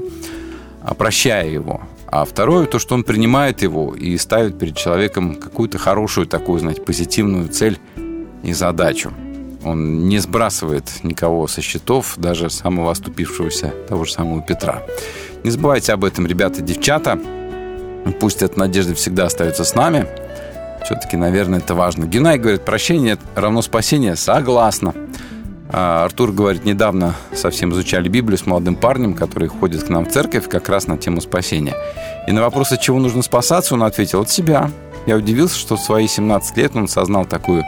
прощая его. А второе, то, что он принимает его и ставит перед человеком какую-то хорошую такую, знаете, позитивную цель и задачу. Он не сбрасывает никого со счетов, даже самого оступившегося, того же самого Петра. Не забывайте об этом, ребята, девчата. Пусть эта надежда всегда остается с нами. Все-таки, наверное, это важно. Геннадий говорит, прощение равно спасение. Согласна. А Артур говорит, недавно совсем изучали Библию с молодым парнем, который ходит к нам в церковь как раз на тему спасения. И на вопрос, от чего нужно спасаться, он ответил, от себя. Я удивился, что в свои 17 лет он осознал такую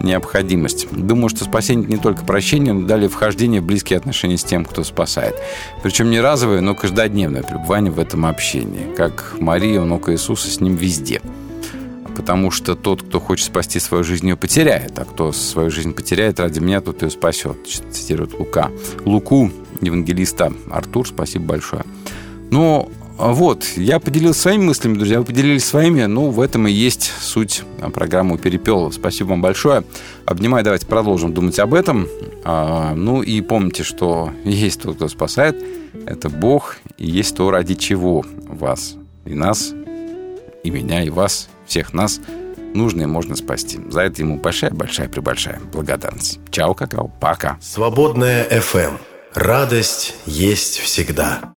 необходимость. Думаю, что спасение не только прощение, но далее вхождение в близкие отношения с тем, кто спасает. Причем не разовое, но каждодневное пребывание в этом общении. Как Мария, внука Иисуса, с ним везде – потому что тот, кто хочет спасти свою жизнь, ее потеряет, а кто свою жизнь потеряет ради меня, тот ее спасет, цитирует Лука. Луку, евангелиста Артур, спасибо большое. Ну, вот, я поделился своими мыслями, друзья, вы поделились своими, ну, в этом и есть суть программы «Перепелов». Спасибо вам большое. Обнимаю, давайте продолжим думать об этом. А, ну, и помните, что есть тот, кто спасает, это Бог, и есть то, ради чего вас и нас, и меня, и вас – всех нас нужно и можно спасти. За это ему большая-большая-пребольшая благодарность. Чао, какао, пока. Свободная FM. Радость есть всегда.